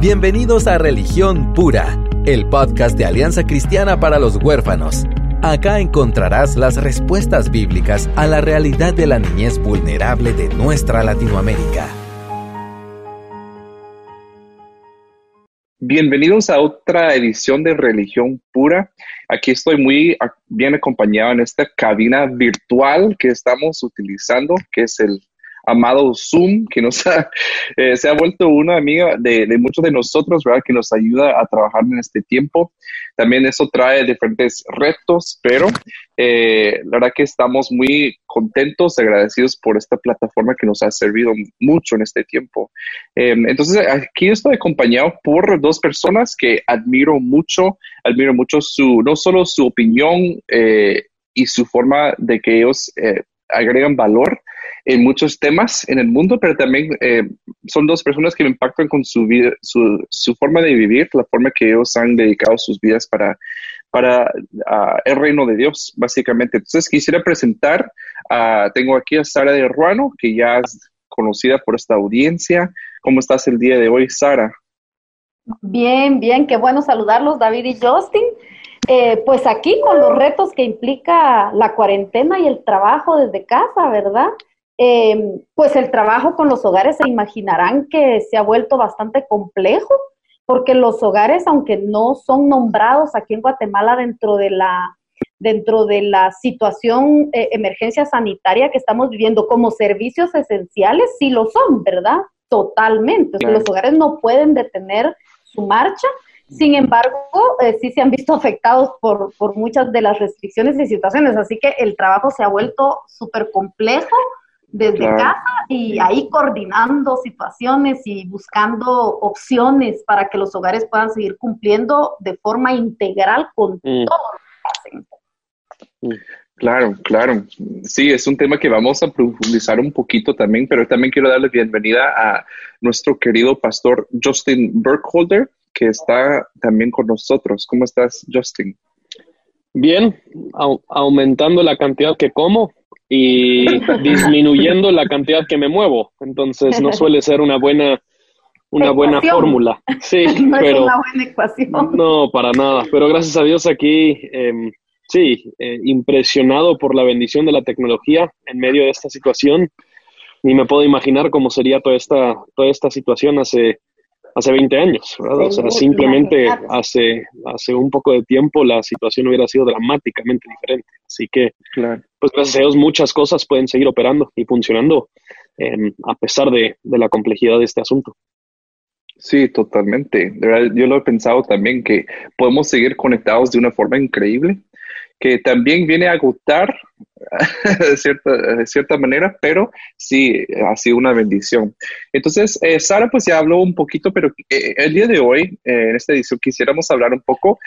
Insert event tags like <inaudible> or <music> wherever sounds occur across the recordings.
Bienvenidos a Religión Pura, el podcast de Alianza Cristiana para los Huérfanos. Acá encontrarás las respuestas bíblicas a la realidad de la niñez vulnerable de nuestra Latinoamérica. Bienvenidos a otra edición de Religión Pura. Aquí estoy muy bien acompañado en esta cabina virtual que estamos utilizando, que es el amado Zoom, que nos ha, <laughs> eh, se ha vuelto una amiga de, muchos de nosotros, ¿verdad? Que nos ayuda a trabajar en este tiempo. También eso trae diferentes retos, pero eh, la verdad que estamos muy contentos, agradecidos por esta plataforma que nos ha servido mucho en este tiempo. Em, entonces, aquí estoy acompañado por dos personas que admiro mucho, admiro mucho su, no solo su opinión eh, y su forma de que ellos agregan valor, en muchos temas en el mundo, pero también eh, son dos personas que me impactan con su, vida, su, su, forma de vivir, la forma que ellos han dedicado sus vidas para, para el reino de Dios, básicamente. Entonces, quisiera presentar, tengo aquí a Sara de Ruano, que ya es conocida por esta audiencia. ¿Cómo estás el día de hoy, Sara? Bien, bien, qué bueno saludarlos, David y Justin. Eh, pues aquí con los retos que implica la cuarentena y el trabajo desde casa, ¿verdad? Eh, pues el trabajo con los hogares se imaginarán que se ha vuelto bastante complejo, porque los hogares, aunque no son nombrados aquí en Guatemala dentro de la dentro de la situación eh, emergencia sanitaria que estamos viviendo como servicios esenciales, sí lo son, ¿verdad? Totalmente. Los hogares no pueden detener su marcha. Sin embargo, eh, sí se han visto afectados por, por muchas de las restricciones y situaciones, así que el trabajo se ha vuelto súper complejo desde casa y ahí coordinando situaciones y buscando opciones para que los hogares puedan seguir cumpliendo de forma integral con mm. todo lo que hacen. Claro, claro. Sí, es un tema que vamos a profundizar un poquito también, pero también quiero darle bienvenida a nuestro querido pastor Justin Burkholder, que está también con nosotros. ¿Cómo estás, Justin? Bien, aumentando la cantidad que como, y <laughs> disminuyendo la cantidad que me muevo. Entonces no suele ser una buena una buena fórmula. Sí, <laughs> no pero es una buena ecuación. No, para nada. Pero gracias a Dios aquí, eh, sí, eh, impresionado por la bendición de la tecnología en medio de esta situación. Ni me puedo imaginar cómo sería toda esta toda esta situación hace hace 20 años, ¿verdad? O sea, simplemente hace, hace un poco de tiempo la situación hubiera sido dramáticamente diferente. Así que, pues gracias a Dios, muchas cosas pueden seguir operando y funcionando em, a pesar de, de, la complejidad de este asunto. Sí, totalmente. Yo lo he pensado también que podemos seguir conectados de una forma increíble que también viene a agotar <laughs> de cierta, de cierta manera, pero sí ha sido una bendición. Entonces, eh, Sara pues ya habló un poquito, pero eh, el día de hoy, eh, en esta edición, quisiéramos hablar un poco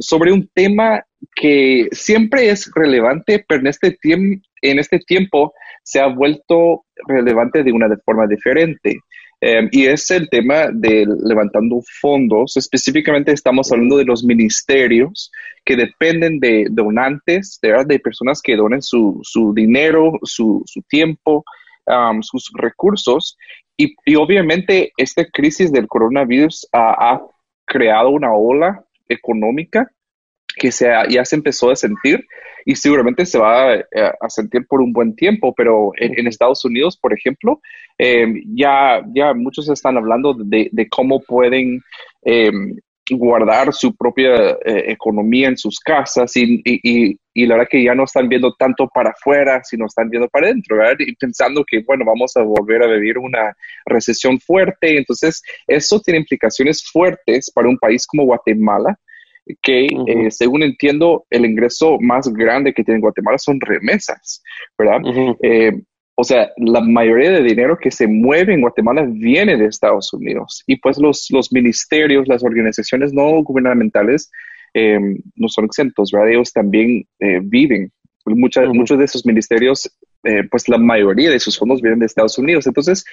sobre un tema que siempre es relevante, pero en este, en este tiempo se ha vuelto relevante de una forma diferente. Em, y es el tema de levantando fondos. Específicamente estamos hablando de los ministerios que dependen de donantes, de, personas que donen su, dinero, su, tiempo, sus recursos. Y, obviamente esta crisis del coronavirus ha, ha creado una ola económica que se, ya se empezó a sentir y seguramente se va eh, a, sentir por un buen tiempo, pero en, Estados Unidos, por ejemplo, em, ya, ya muchos están hablando de, cómo pueden em, guardar su propia eh, economía en sus casas y, y, y, la verdad que ya no están viendo tanto para afuera, sino están viendo para adentro, ¿verdad? Y pensando que, bueno, vamos a volver a vivir una recesión fuerte. Entonces, eso tiene implicaciones fuertes para un país como Guatemala, que, eh, según entiendo, el ingreso más grande que tiene Guatemala son remesas, ¿verdad? Eh, o sea, la mayoría de dinero que se mueve en Guatemala viene de Estados Unidos y pues los, los ministerios, las organizaciones no gubernamentales em, no son exentos, ¿verdad? Ellos también eh, viven. Muchas, Muchos de esos ministerios pues la mayoría de sus fondos vienen de Estados Unidos. Entonces,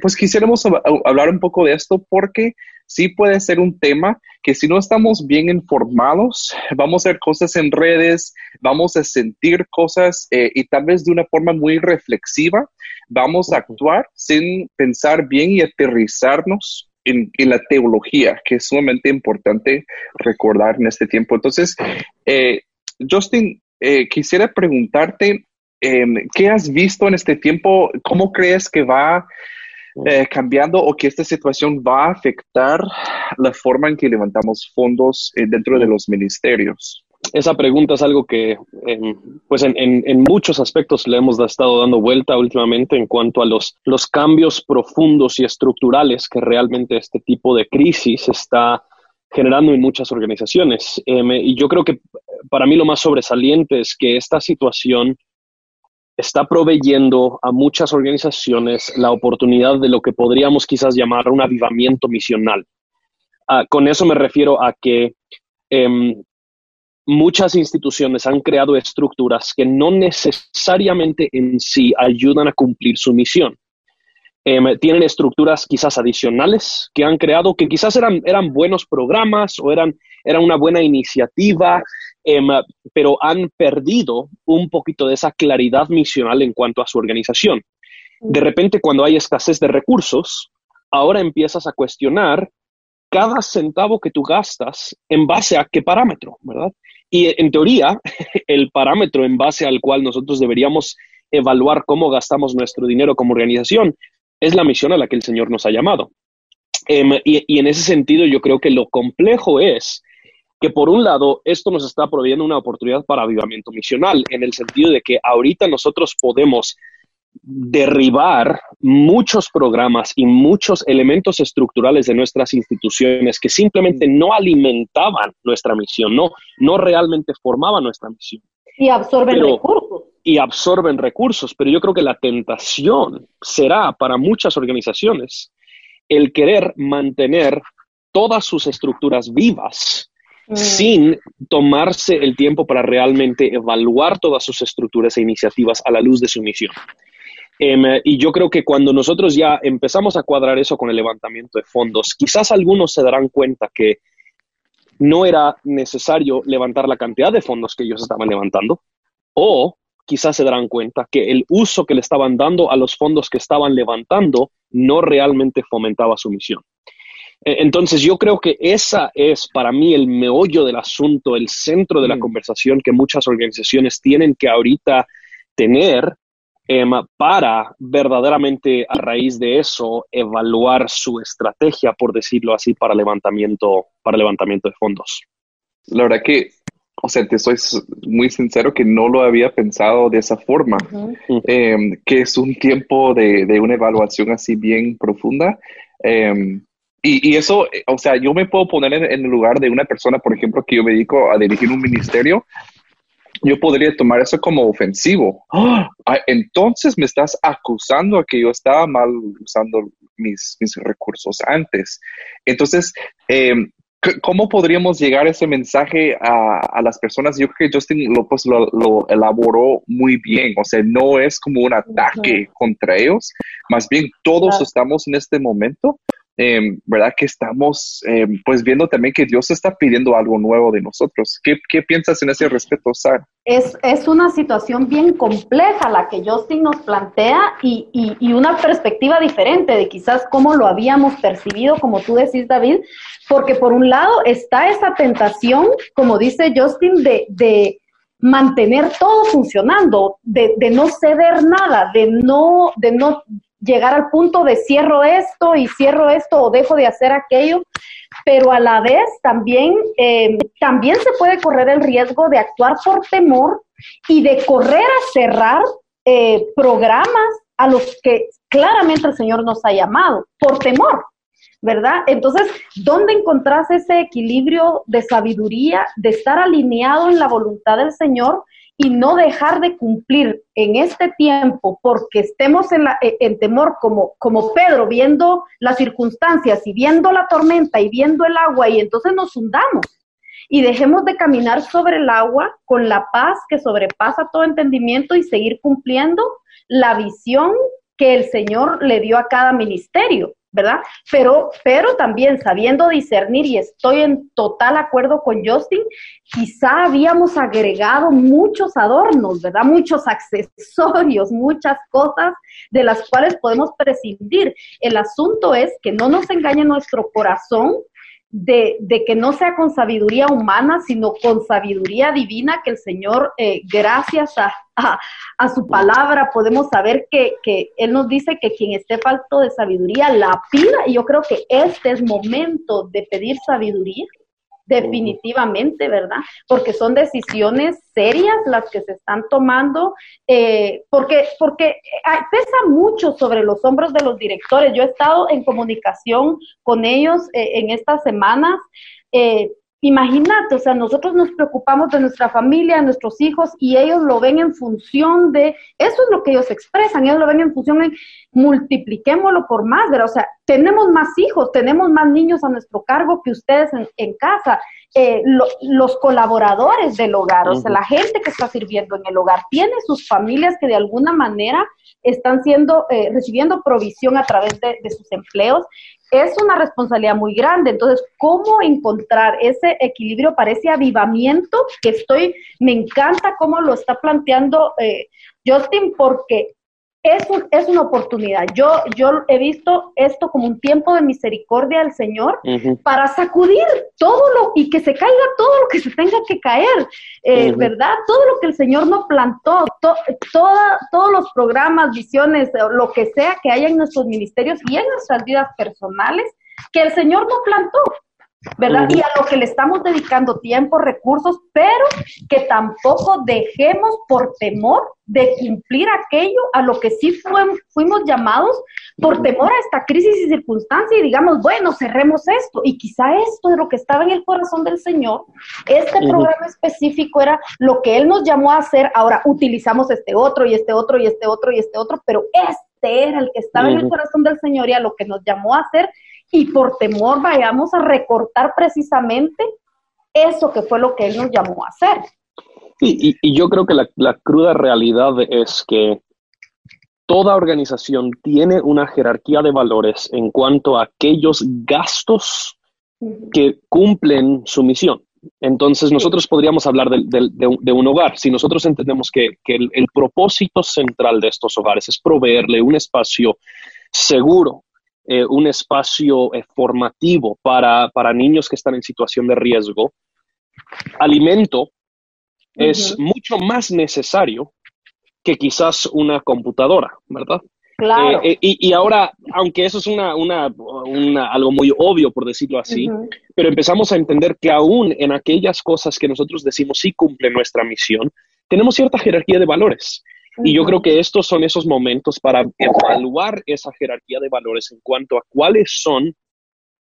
pues quisiéramos hablar un poco de esto porque sí puede ser un tema que si no estamos bien informados, vamos a ver cosas en redes, vamos a sentir cosas eh, y tal vez de una forma muy reflexiva, vamos a actuar sin pensar bien y aterrizarnos en, la teología, que es sumamente importante recordar en este tiempo. Entonces, eh, Justin, eh, quisiera preguntarte, em, ¿qué has visto en este tiempo? ¿Cómo crees que va eh, cambiando o que esta situación va a afectar la forma en que levantamos fondos dentro de los ministerios? esa pregunta es algo que, pues en, muchos aspectos le hemos estado dando vuelta últimamente en cuanto a los, los cambios profundos y estructurales que realmente este tipo de crisis está generando en muchas organizaciones. Em, y yo creo que para mí lo más sobresaliente es que esta situación está proveyendo a muchas organizaciones la oportunidad de lo que podríamos quizás llamar un avivamiento misional. Ah, con eso me refiero a que em, muchas instituciones han creado estructuras que no necesariamente en sí ayudan a cumplir su misión. Em, tienen estructuras quizás adicionales que han creado, que quizás eran, buenos programas o eran, eran una buena iniciativa, em, pero han perdido un poquito de esa claridad misional en cuanto a su organización. De repente, cuando hay escasez de recursos, ahora empiezas a cuestionar cada centavo que tú gastas en base a qué parámetro, ¿verdad? Y en teoría, <laughs> el parámetro en base al cual nosotros deberíamos evaluar cómo gastamos nuestro dinero como organización es la misión a la que el Señor nos ha llamado. Em, y, en ese sentido, yo creo que lo complejo es que por un lado, esto nos está proveyendo una oportunidad para avivamiento misional, en el sentido de que ahorita nosotros podemos derribar muchos programas y muchos elementos estructurales de nuestras instituciones que simplemente no alimentaban nuestra misión, no, no realmente formaban nuestra misión. Y absorben recursos. Y absorben recursos, pero yo creo que la tentación será para muchas organizaciones el querer mantener todas sus estructuras vivas mm. sin tomarse el tiempo para realmente evaluar todas sus estructuras e iniciativas a la luz de su misión. Em, y yo creo que cuando nosotros ya empezamos a cuadrar eso con el levantamiento de fondos, quizás algunos se darán cuenta que no era necesario levantar la cantidad de fondos que ellos estaban levantando, o quizás se darán cuenta que el uso que le estaban dando a los fondos que estaban levantando no realmente fomentaba su misión. E, entonces yo creo que esa es para mí el meollo del asunto, el centro de la mm. conversación que muchas organizaciones tienen que ahorita tener para verdaderamente a raíz de eso evaluar su estrategia, por decirlo así, para levantamiento, para levantamiento de fondos. La verdad que, o sea, te soy muy sincero que no lo había pensado de esa forma, em, que es un tiempo de, de, una evaluación así bien profunda. Em, y, y, eso, o sea, yo me puedo poner en, en, el lugar de una persona, por ejemplo, que yo me dedico a dirigir un ministerio yo podría tomar eso como ofensivo. <gasps> ¡Ah! entonces me estás acusando a que yo estaba mal usando mis, mis recursos antes. Entonces, em, ¿cómo podríamos llegar ese mensaje a, las personas? Yo creo que Justin lo, pues, lo, elaboró muy bien. O sea, no es como un ataque contra ellos, más bien todos estamos en este momento Em, ¿verdad? Que estamos em, pues viendo también que Dios está pidiendo algo nuevo de nosotros. ¿Qué, qué piensas en ese respecto, Sara? Es, es, una situación bien compleja la que Justin nos plantea y, y, y, una perspectiva diferente de quizás cómo lo habíamos percibido, como tú decís, David, porque por un lado está esa tentación, como dice Justin, de, de mantener todo funcionando, de, de, no ceder nada, de no, de no llegar al punto de cierro esto y cierro esto o dejo de hacer aquello, pero a la vez también, eh, también se puede correr el riesgo de actuar por temor y de correr a cerrar eh, programas a los que claramente el Señor nos ha llamado, por temor, ¿verdad? Entonces, ¿dónde encontrás ese equilibrio de sabiduría, de estar alineado en la voluntad del Señor? Y no dejar de cumplir en este tiempo porque estemos en, la, e, en temor como, como Pedro, viendo las circunstancias y viendo la tormenta y viendo el agua y entonces nos hundamos y dejemos de caminar sobre el agua con la paz que sobrepasa todo entendimiento y seguir cumpliendo la visión que el Señor le dio a cada ministerio. ¿Verdad? Pero, pero también sabiendo discernir, y estoy en total acuerdo con Justin, quizá habíamos agregado muchos adornos, ¿verdad? Muchos accesorios, muchas cosas de las cuales podemos prescindir. El asunto es que no nos engañe nuestro corazón de, de, que no sea con sabiduría humana, sino con sabiduría divina, que el Señor, eh, gracias a, a, su palabra, podemos saber que, que, Él nos dice que quien esté falto de sabiduría la pida, y yo creo que este es momento de pedir sabiduría definitivamente, ¿verdad? Porque son decisiones serias las que se están tomando, eh, porque, porque pesa mucho sobre los hombros de los directores. Yo he estado en comunicación con ellos eh, en estas semanas. Eh, Imagínate, o sea, nosotros nos preocupamos de nuestra familia, de nuestros hijos, y ellos lo ven en función de, eso es lo que ellos expresan, ellos lo ven en función de multipliquémoslo por más, ¿verdad? O sea, tenemos más hijos, tenemos más niños a nuestro cargo que ustedes en, casa, eh, los colaboradores del hogar, o sea, la gente que está sirviendo en el hogar, tiene sus familias que de alguna manera están siendo, eh, recibiendo provisión a través de, de sus empleos es una responsabilidad muy grande. Entonces, ¿cómo encontrar ese equilibrio para ese avivamiento que estoy, me encanta cómo lo está planteando eh, Justin, porque es, es una oportunidad. Yo, yo he visto esto como un tiempo de misericordia del Señor para sacudir todo lo y que se caiga todo lo que se tenga que caer, eh, ¿verdad? Todo lo que el Señor no plantó, toda, todos los programas, visiones, lo que sea que haya en nuestros ministerios y en nuestras vidas personales, que el Señor no plantó. ¿Verdad? Y a lo que le estamos dedicando tiempo, recursos, pero que tampoco dejemos por temor de cumplir aquello a lo que sí fuimos llamados por temor a esta crisis y circunstancia y digamos, bueno, cerremos esto. Y quizá esto es lo que estaba en el corazón del Señor. Este programa específico era lo que Él nos llamó a hacer. Ahora utilizamos este otro y este otro y este otro y este otro, pero este era el que estaba en el corazón del Señor y a lo que nos llamó a hacer y por temor vayamos a recortar precisamente eso que fue lo que Él nos llamó a hacer. Y, y, yo creo que la, la, cruda realidad es que toda organización tiene una jerarquía de valores en cuanto a aquellos gastos que cumplen su misión. Entonces, nosotros podríamos hablar de, de, de, un hogar. Si nosotros entendemos que, que el, el, propósito central de estos hogares es proveerle un espacio seguro, eh, un espacio eh, formativo para, para, niños que están en situación de riesgo, alimento es mucho más necesario que quizás una computadora, ¿verdad? Claro. Eh, y, ahora, aunque eso es una, una, una, algo muy obvio, por decirlo así, pero empezamos a entender que aún en aquellas cosas que nosotros decimos sí cumple nuestra misión, tenemos cierta jerarquía de valores. Y yo creo que estos son esos momentos para evaluar esa jerarquía de valores en cuanto a cuáles son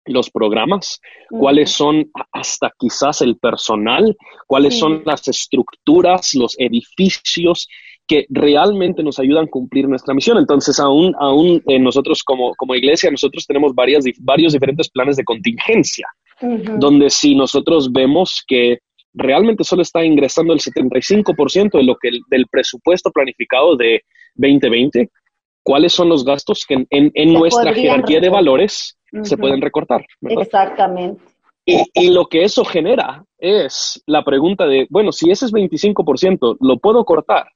los programas, cuáles son hasta quizás el personal, cuáles son las estructuras, los edificios que realmente nos ayudan a cumplir nuestra misión. Entonces, aún, aún eh, nosotros como, como iglesia, nosotros tenemos varias, varios diferentes planes de contingencia, donde si nosotros vemos que realmente solo está ingresando el 75% de lo que del presupuesto planificado de 2020. ¿Cuáles son los gastos que en, nuestra jerarquía de valores se pueden recortar? Exactamente. Y, y, lo que eso genera es la pregunta de, bueno, si ese es 25%, ¿lo puedo cortar?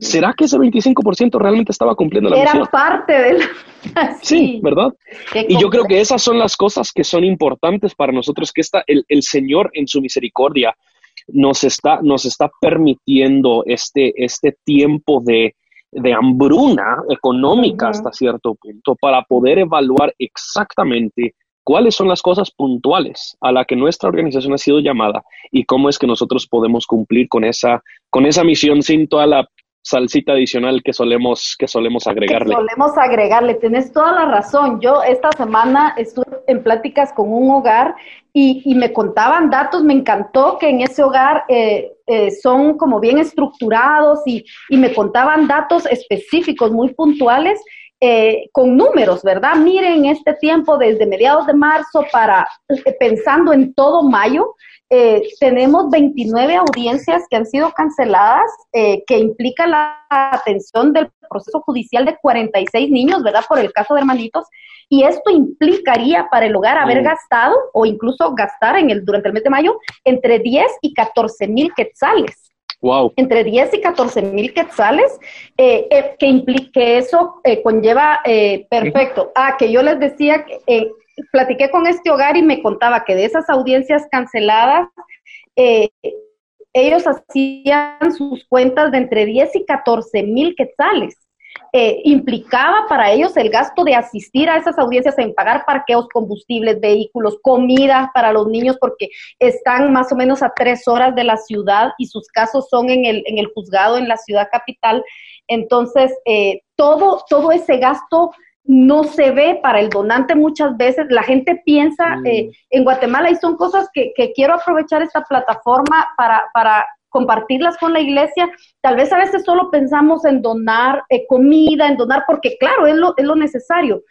¿Será que ese 25% realmente estaba cumpliendo la Era misión? parte del... <laughs> sí, ¿verdad? y yo creo que esas son las cosas que son importantes para nosotros, que está el, el, Señor en su misericordia nos está, nos está permitiendo este, este tiempo de, de hambruna económica hasta cierto punto para poder evaluar exactamente cuáles son las cosas puntuales a la que nuestra organización ha sido llamada y cómo es que nosotros podemos cumplir con esa, con esa misión sin toda la salsita adicional que solemos, que solemos agregarle. solemos agregarle, tienes toda la razón. Yo esta semana estuve en pláticas con un hogar y, y me contaban datos, me encantó que en ese hogar eh, eh, son como bien estructurados y, y, me contaban datos específicos, muy puntuales. Eh, con números, ¿verdad? Miren este tiempo desde mediados de marzo para pensando en todo mayo, eh, tenemos 29 audiencias que han sido canceladas, eh, que implica la atención del proceso judicial de 46 niños, ¿verdad? Por el caso de hermanitos. Y esto implicaría para el hogar haber mm. gastado o incluso gastar en el, durante el mes de mayo entre 10 y 14 mil quetzales. Wow. Entre 10 y 14 mil quetzales, eh, eh, que implique eso eh, conlleva, perfecto. Ah, que yo les decía, que platiqué con este hogar y me contaba que de esas audiencias canceladas, ellos hacían sus cuentas de entre 10 y 14 mil quetzales. Eh, implicaba para ellos el gasto de asistir a esas audiencias en pagar parqueos, combustibles, vehículos, comida para los niños, porque están más o menos a tres horas de la ciudad y sus casos son en el, en el juzgado en la ciudad capital. Entonces, eh, todo, todo ese gasto no se ve para el donante muchas veces. La gente piensa mm. eh, en Guatemala y son cosas que, que, quiero aprovechar esta plataforma para, para compartirlas con la iglesia. Tal vez a veces solo pensamos en donar eh, comida, en donar, porque claro, es lo, es lo necesario.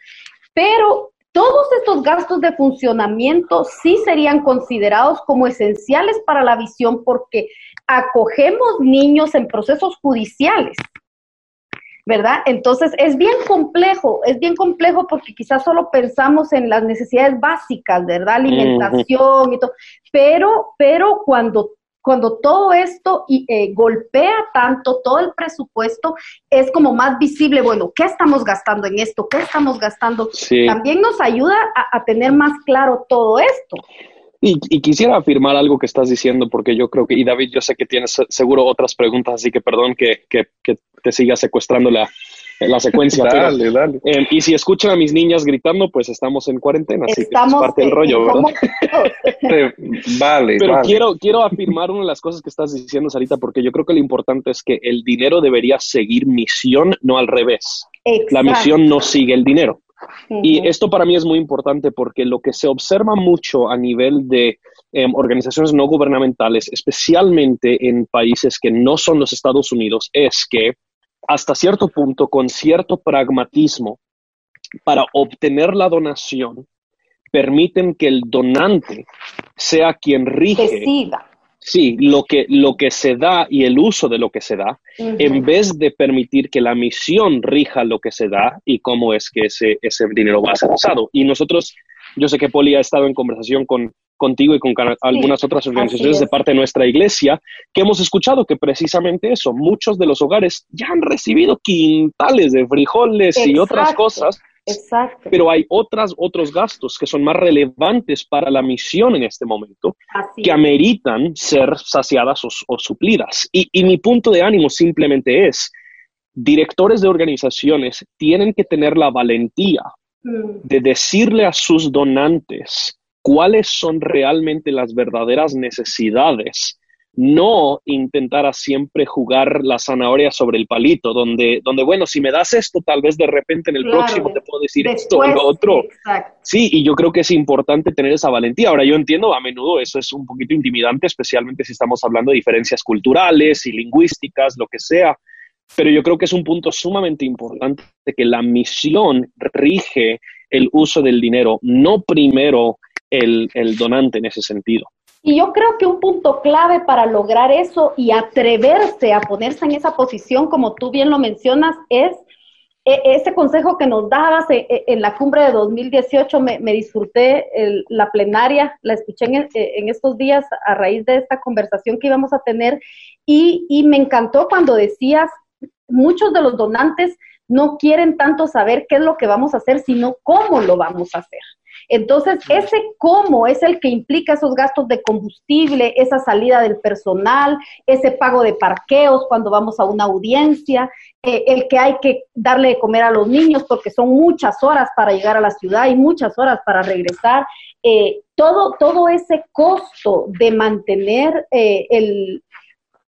Pero todos estos gastos de funcionamiento sí serían considerados como esenciales para la visión porque acogemos niños en procesos judiciales. ¿Verdad? Entonces es bien complejo, es bien complejo porque quizás solo pensamos en las necesidades básicas, ¿verdad? Alimentación y todo, pero, pero cuando cuando todo esto eh, golpea tanto todo el presupuesto, es como más visible, bueno, ¿qué estamos gastando en esto? ¿Qué estamos gastando? También nos ayuda a, tener más claro todo esto. Y, quisiera afirmar algo que estás diciendo, porque yo creo que, y David, yo sé que tienes seguro otras preguntas, así que perdón que, que, que te siga secuestrando la, la secuencia. <laughs> dale, dale. Eh, y si escuchan a mis niñas gritando, pues estamos en cuarentena, así que es parte del rollo, ¿verdad? <laughs> vale. Pero quiero, quiero afirmar una de las cosas que estás diciendo, Sarita, porque yo creo que lo importante es que el dinero debería seguir misión, no al revés. La misión no sigue el dinero. Y esto para mí es muy importante porque lo que se observa mucho a nivel de em, organizaciones no gubernamentales, especialmente en países que no son los Estados Unidos, es que hasta cierto punto, con cierto pragmatismo, para obtener la donación, permiten que el donante sea quien rige. Sí, lo que, lo que se da y el uso de lo que se da, en vez de permitir que la misión rija lo que se da y cómo es que ese, ese dinero va a ser usado. Y nosotros, yo sé que Poli ha estado en conversación con contigo y con algunas otras organizaciones de parte de nuestra iglesia, que hemos escuchado que precisamente eso, muchos de los hogares ya han recibido quintales de frijoles y otras cosas. Exacto. Pero hay otras, otros gastos que son más relevantes para la misión en este momento, que ameritan ser saciadas o, suplidas. Y, y mi punto de ánimo simplemente es, directores de organizaciones tienen que tener la valentía mm. de decirle a sus donantes cuáles son realmente las verdaderas necesidades. No intentar a siempre jugar la zanahoria sobre el palito, donde, donde, bueno, si me das esto, tal vez de repente en el próximo te puedo decir esto o lo otro. Sí, y yo creo que es importante tener esa valentía. Ahora, yo entiendo, a menudo eso es un poquito intimidante, especialmente si estamos hablando de diferencias culturales y lingüísticas, lo que sea pero yo creo que es un punto sumamente importante de que la misión rige el uso del dinero, no primero el, donante en ese sentido. Y yo creo que un punto clave para lograr eso y atreverse a ponerse en esa posición, como tú bien lo mencionas, es e, ese consejo que nos dabas e, e, en, la cumbre de 2018. Me, disfruté la plenaria, la escuché en, en, estos días a raíz de esta conversación que íbamos a tener y, y me encantó cuando decías, muchos de los donantes no quieren tanto saber qué es lo que vamos a hacer, sino cómo lo vamos a hacer. Entonces, ese cómo es el que implica esos gastos de combustible, esa salida del personal, ese pago de parqueos cuando vamos a una audiencia, eh, el que hay que darle de comer a los niños porque son muchas horas para llegar a la ciudad y muchas horas para regresar. Eh, todo, todo ese costo de mantener eh, el,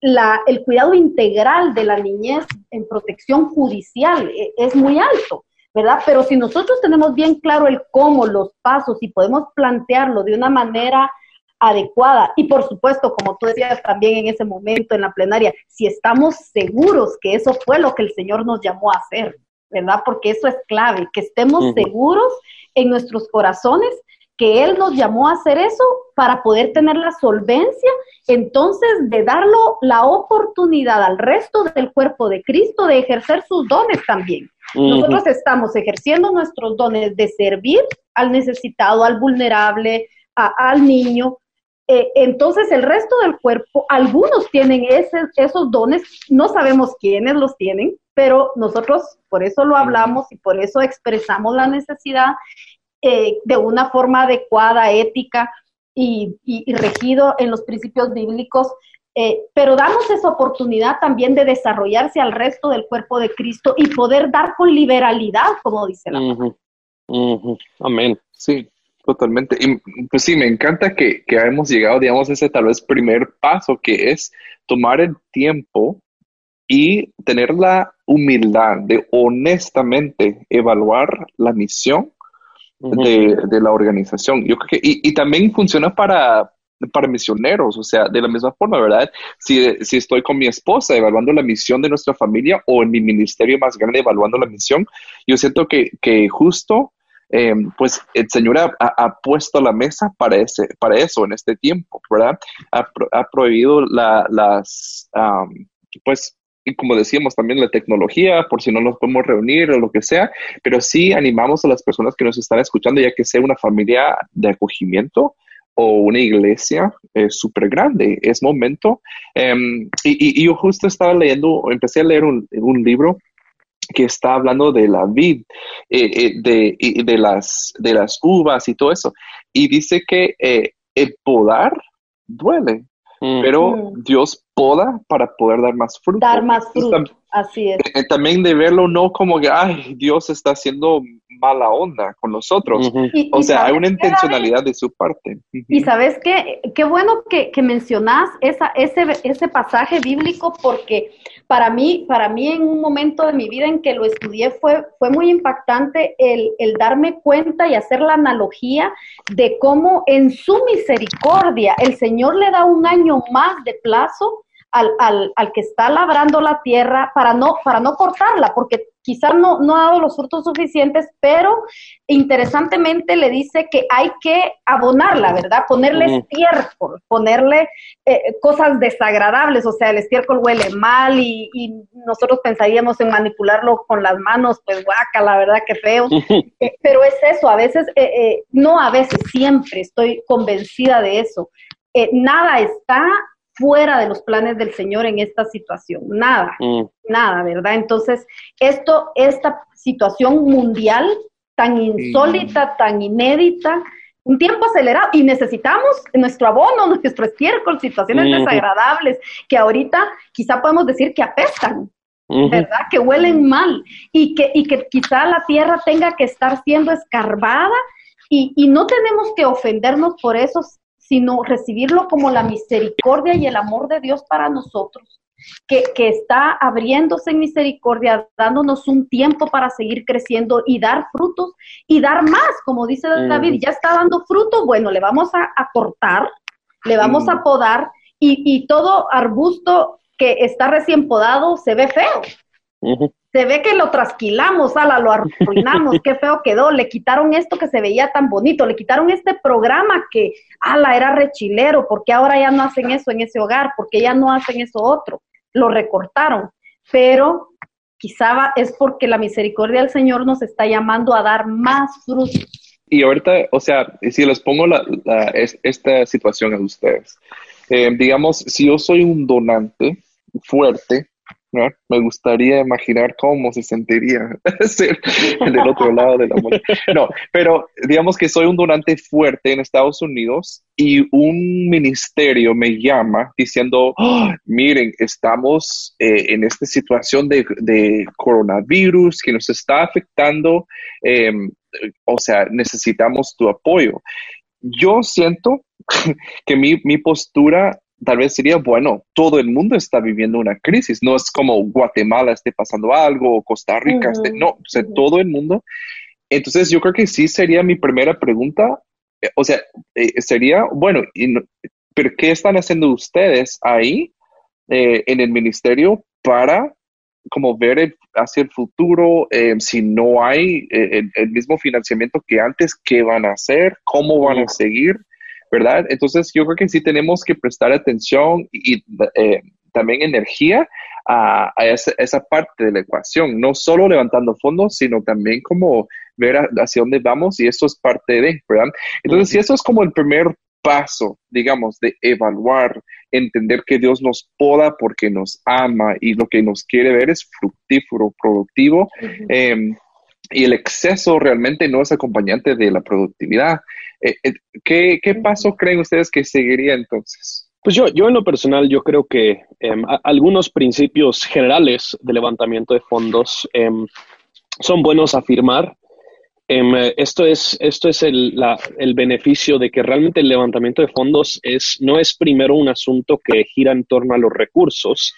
el cuidado integral de la niñez en protección judicial es muy alto. ¿verdad? Pero si nosotros tenemos bien claro el cómo, los pasos y podemos plantearlo de una manera adecuada y por supuesto, como tú decías también en ese momento en la plenaria, si estamos seguros que eso fue lo que el Señor nos llamó a hacer, ¿verdad? Porque eso es clave, que estemos seguros en nuestros corazones que Él nos llamó a hacer eso para poder tener la solvencia, entonces de darlo la oportunidad al resto del cuerpo de Cristo de ejercer sus dones también. Nosotros estamos ejerciendo nuestros dones de servir al necesitado, al vulnerable, al niño. Eh, entonces el resto del cuerpo, algunos tienen esos dones, no sabemos quiénes los tienen, pero nosotros por eso lo hablamos y por eso expresamos la necesidad eh, de una forma adecuada, ética y, regido en los principios bíblicos, eh, pero damos esa oportunidad también de desarrollarse al resto del cuerpo de Cristo y poder dar con liberalidad, como dice la palabra. Amén. Sí, totalmente. Y pues sí, me encanta que, que hemos llegado, digamos, a ese tal vez primer paso que es tomar el tiempo y tener la humildad de honestamente evaluar la misión de, la organización. Yo creo que, y, también funciona para, para misioneros, o sea, de la misma forma, ¿verdad? Si, si estoy con mi esposa evaluando la misión de nuestra familia o en mi ministerio más grande evaluando la misión, yo siento que, que justo, eh, pues el Señor ha, puesto la mesa para, ese, para eso en este tiempo, ¿verdad? Ha, ha prohibido la, las, pues, y como decíamos también la tecnología, por si no nos podemos reunir o lo que sea, pero sí animamos a las personas que nos están escuchando, ya que sea una familia de acogimiento o una iglesia eh, súper grande, es momento. Em, y, yo justo estaba leyendo, empecé a leer un, libro que está hablando de la vid, eh, eh, de, de, las, de las uvas y todo eso. Y dice que el podar duele, pero Dios poda para poder dar más fruto. Dar más fruto, así es. Eh, también de verlo no como que, ay, Dios está haciendo mala onda con nosotros. o sea, hay una intencionalidad de su parte. Y sabes qué, qué bueno que, que mencionas esa, ese, ese pasaje bíblico porque para mí, para mí en un momento de mi vida en que lo estudié fue, fue muy impactante el, el darme cuenta y hacer la analogía de cómo en su misericordia el Señor le da un año más de plazo al, al, al, que está labrando la tierra para no, para no cortarla, porque quizás no, no ha dado los frutos suficientes, pero interesantemente le dice que hay que abonarla, ¿verdad? Ponerle estiércol, ponerle eh, cosas desagradables, o sea, el estiércol huele mal y, nosotros pensaríamos en manipularlo con las manos, pues guaca, la verdad que feo, <laughs> eh, pero es eso, a veces, eh, no a veces, siempre estoy convencida de eso. nada está fuera de los planes del Señor en esta situación, nada, mm. nada, ¿verdad? Entonces, esto, esta situación mundial tan insólita, tan inédita, un tiempo acelerado y necesitamos nuestro abono, <laughs> nuestro estiércol, situaciones desagradables que ahorita quizá podemos decir que apestan, ¿verdad? Que huelen mal y que, y que quizá la tierra tenga que estar siendo escarbada y, y no tenemos que ofendernos por eso sino recibirlo como la misericordia y el amor de Dios para nosotros, que, está abriéndose en misericordia, dándonos un tiempo para seguir creciendo y dar frutos y dar más, como dice David, ya está dando fruto, bueno, le vamos a, cortar, le vamos a podar y, y todo arbusto que está recién podado se ve feo se ve que lo trasquilamos, ala, lo arruinamos, <laughs> qué feo quedó, le quitaron esto que se veía tan bonito, le quitaron este programa que, ala, era rechilero, porque ahora ya no hacen eso en ese hogar, porque ya no hacen eso otro, lo recortaron, pero quizá es porque la misericordia del Señor nos está llamando a dar más frutos. Y ahorita, o sea, si les pongo la, esta situación a ustedes, eh, digamos, si yo soy un donante fuerte, me gustaría imaginar cómo se sentiría <laughs> ser del otro lado de la moneda. No, pero digamos que soy un donante fuerte en Estados Unidos y un ministerio me llama diciendo, ¡Ah! miren, estamos eh, en esta situación de, coronavirus que nos está afectando, em, o sea, necesitamos tu apoyo. Yo siento <laughs> que mi, mi postura tal vez sería, bueno, todo el mundo está viviendo una crisis, no es como Guatemala esté pasando algo o Costa Rica, no, o sea, todo el mundo. Entonces yo creo que sí sería mi primera pregunta, eh, o sea, eh, sería, bueno, ¿pero qué están haciendo ustedes ahí eh, en el ministerio para como ver hacia el futuro, eh, si no hay eh, el, mismo financiamiento que antes, ¿qué van a hacer? ¿Cómo van a seguir? ¿Verdad? Entonces yo creo que sí tenemos que prestar atención y, eh, también energía a, esa, parte de la ecuación, no solo levantando fondos, sino también como ver hacia dónde vamos y eso es parte de, ¿verdad? Entonces, si eso es como el primer paso, digamos, de evaluar, entender que Dios nos poda porque nos ama y lo que nos quiere ver es fructífero, productivo. Em, y el exceso realmente no es acompañante de la productividad. Eh, eh, ¿qué, ¿Qué paso creen ustedes que seguiría entonces? Pues yo, yo en lo personal, yo creo que em, algunos principios generales de levantamiento de fondos em, son buenos afirmar Em, esto es, esto es el, el, beneficio de que realmente el levantamiento de fondos es, no es primero un asunto que gira en torno a los recursos,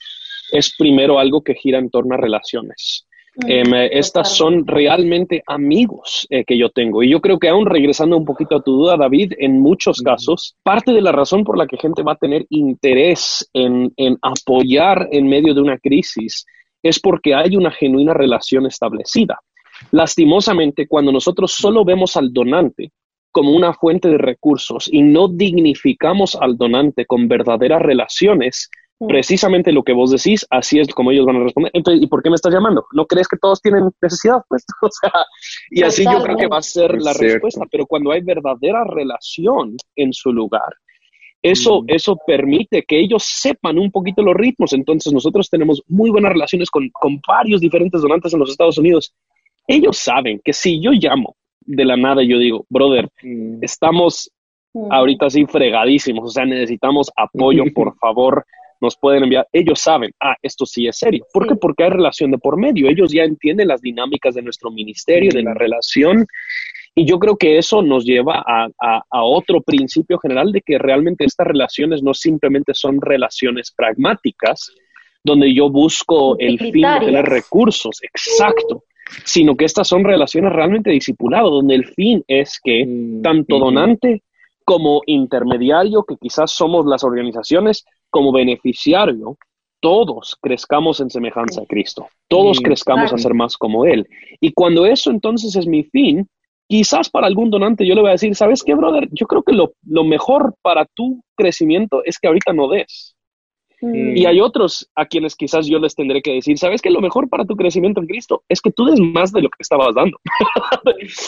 es primero algo que gira en torno a relaciones. Mm, em, estas son realmente amigos eh, que yo tengo. Y yo creo que aún regresando un poquito a tu duda, David, en muchos casos, parte de la razón por la que gente va a tener interés en, en apoyar en medio de una crisis es porque hay una genuina relación establecida. Lastimosamente, cuando nosotros solo vemos al donante como una fuente de recursos y no dignificamos al donante con verdaderas relaciones, mm. Precisamente lo que vos decís, así es como ellos van a responder. Entonces, ¿y por qué me estás llamando? ¿No crees que todos tienen necesidad? <laughs> Pues, o sea, y así yo creo que va a ser la respuesta. Pero cuando hay verdadera relación en su lugar, eso, mm. eso permite que ellos sepan un poquito los ritmos. Entonces, nosotros tenemos muy buenas relaciones con, con varios diferentes donantes en los Estados Unidos ellos saben que si yo llamo de la nada y yo digo, brother, mm. estamos ahorita así fregadísimos, o sea, necesitamos apoyo, <laughs> por favor, nos pueden enviar. Ellos saben, ah, esto sí es serio. ¿Por qué? Porque hay relación de por medio. Ellos ya entienden las dinámicas de nuestro ministerio, de la mm. relación. Y yo creo que eso nos lleva a, a, otro principio general de que realmente estas relaciones no simplemente son relaciones pragmáticas, donde yo busco el fin de tener recursos. Exacto sino que estas son relaciones realmente discipuladas, donde el fin es que mm, tanto donante como intermediario, que quizás somos las organizaciones, como beneficiario, todos crezcamos en semejanza a Cristo, todos crezcamos a ser más como Él. Y cuando eso entonces es mi fin, quizás para algún donante yo le voy a decir, ¿sabes qué, brother? Yo creo que lo, lo mejor para tu crecimiento es que ahorita no des. Mm. Y hay otros a quienes quizás yo les tendré que decir, sabes que lo mejor para tu crecimiento en Cristo es que tú des más de lo que estabas dando. <laughs>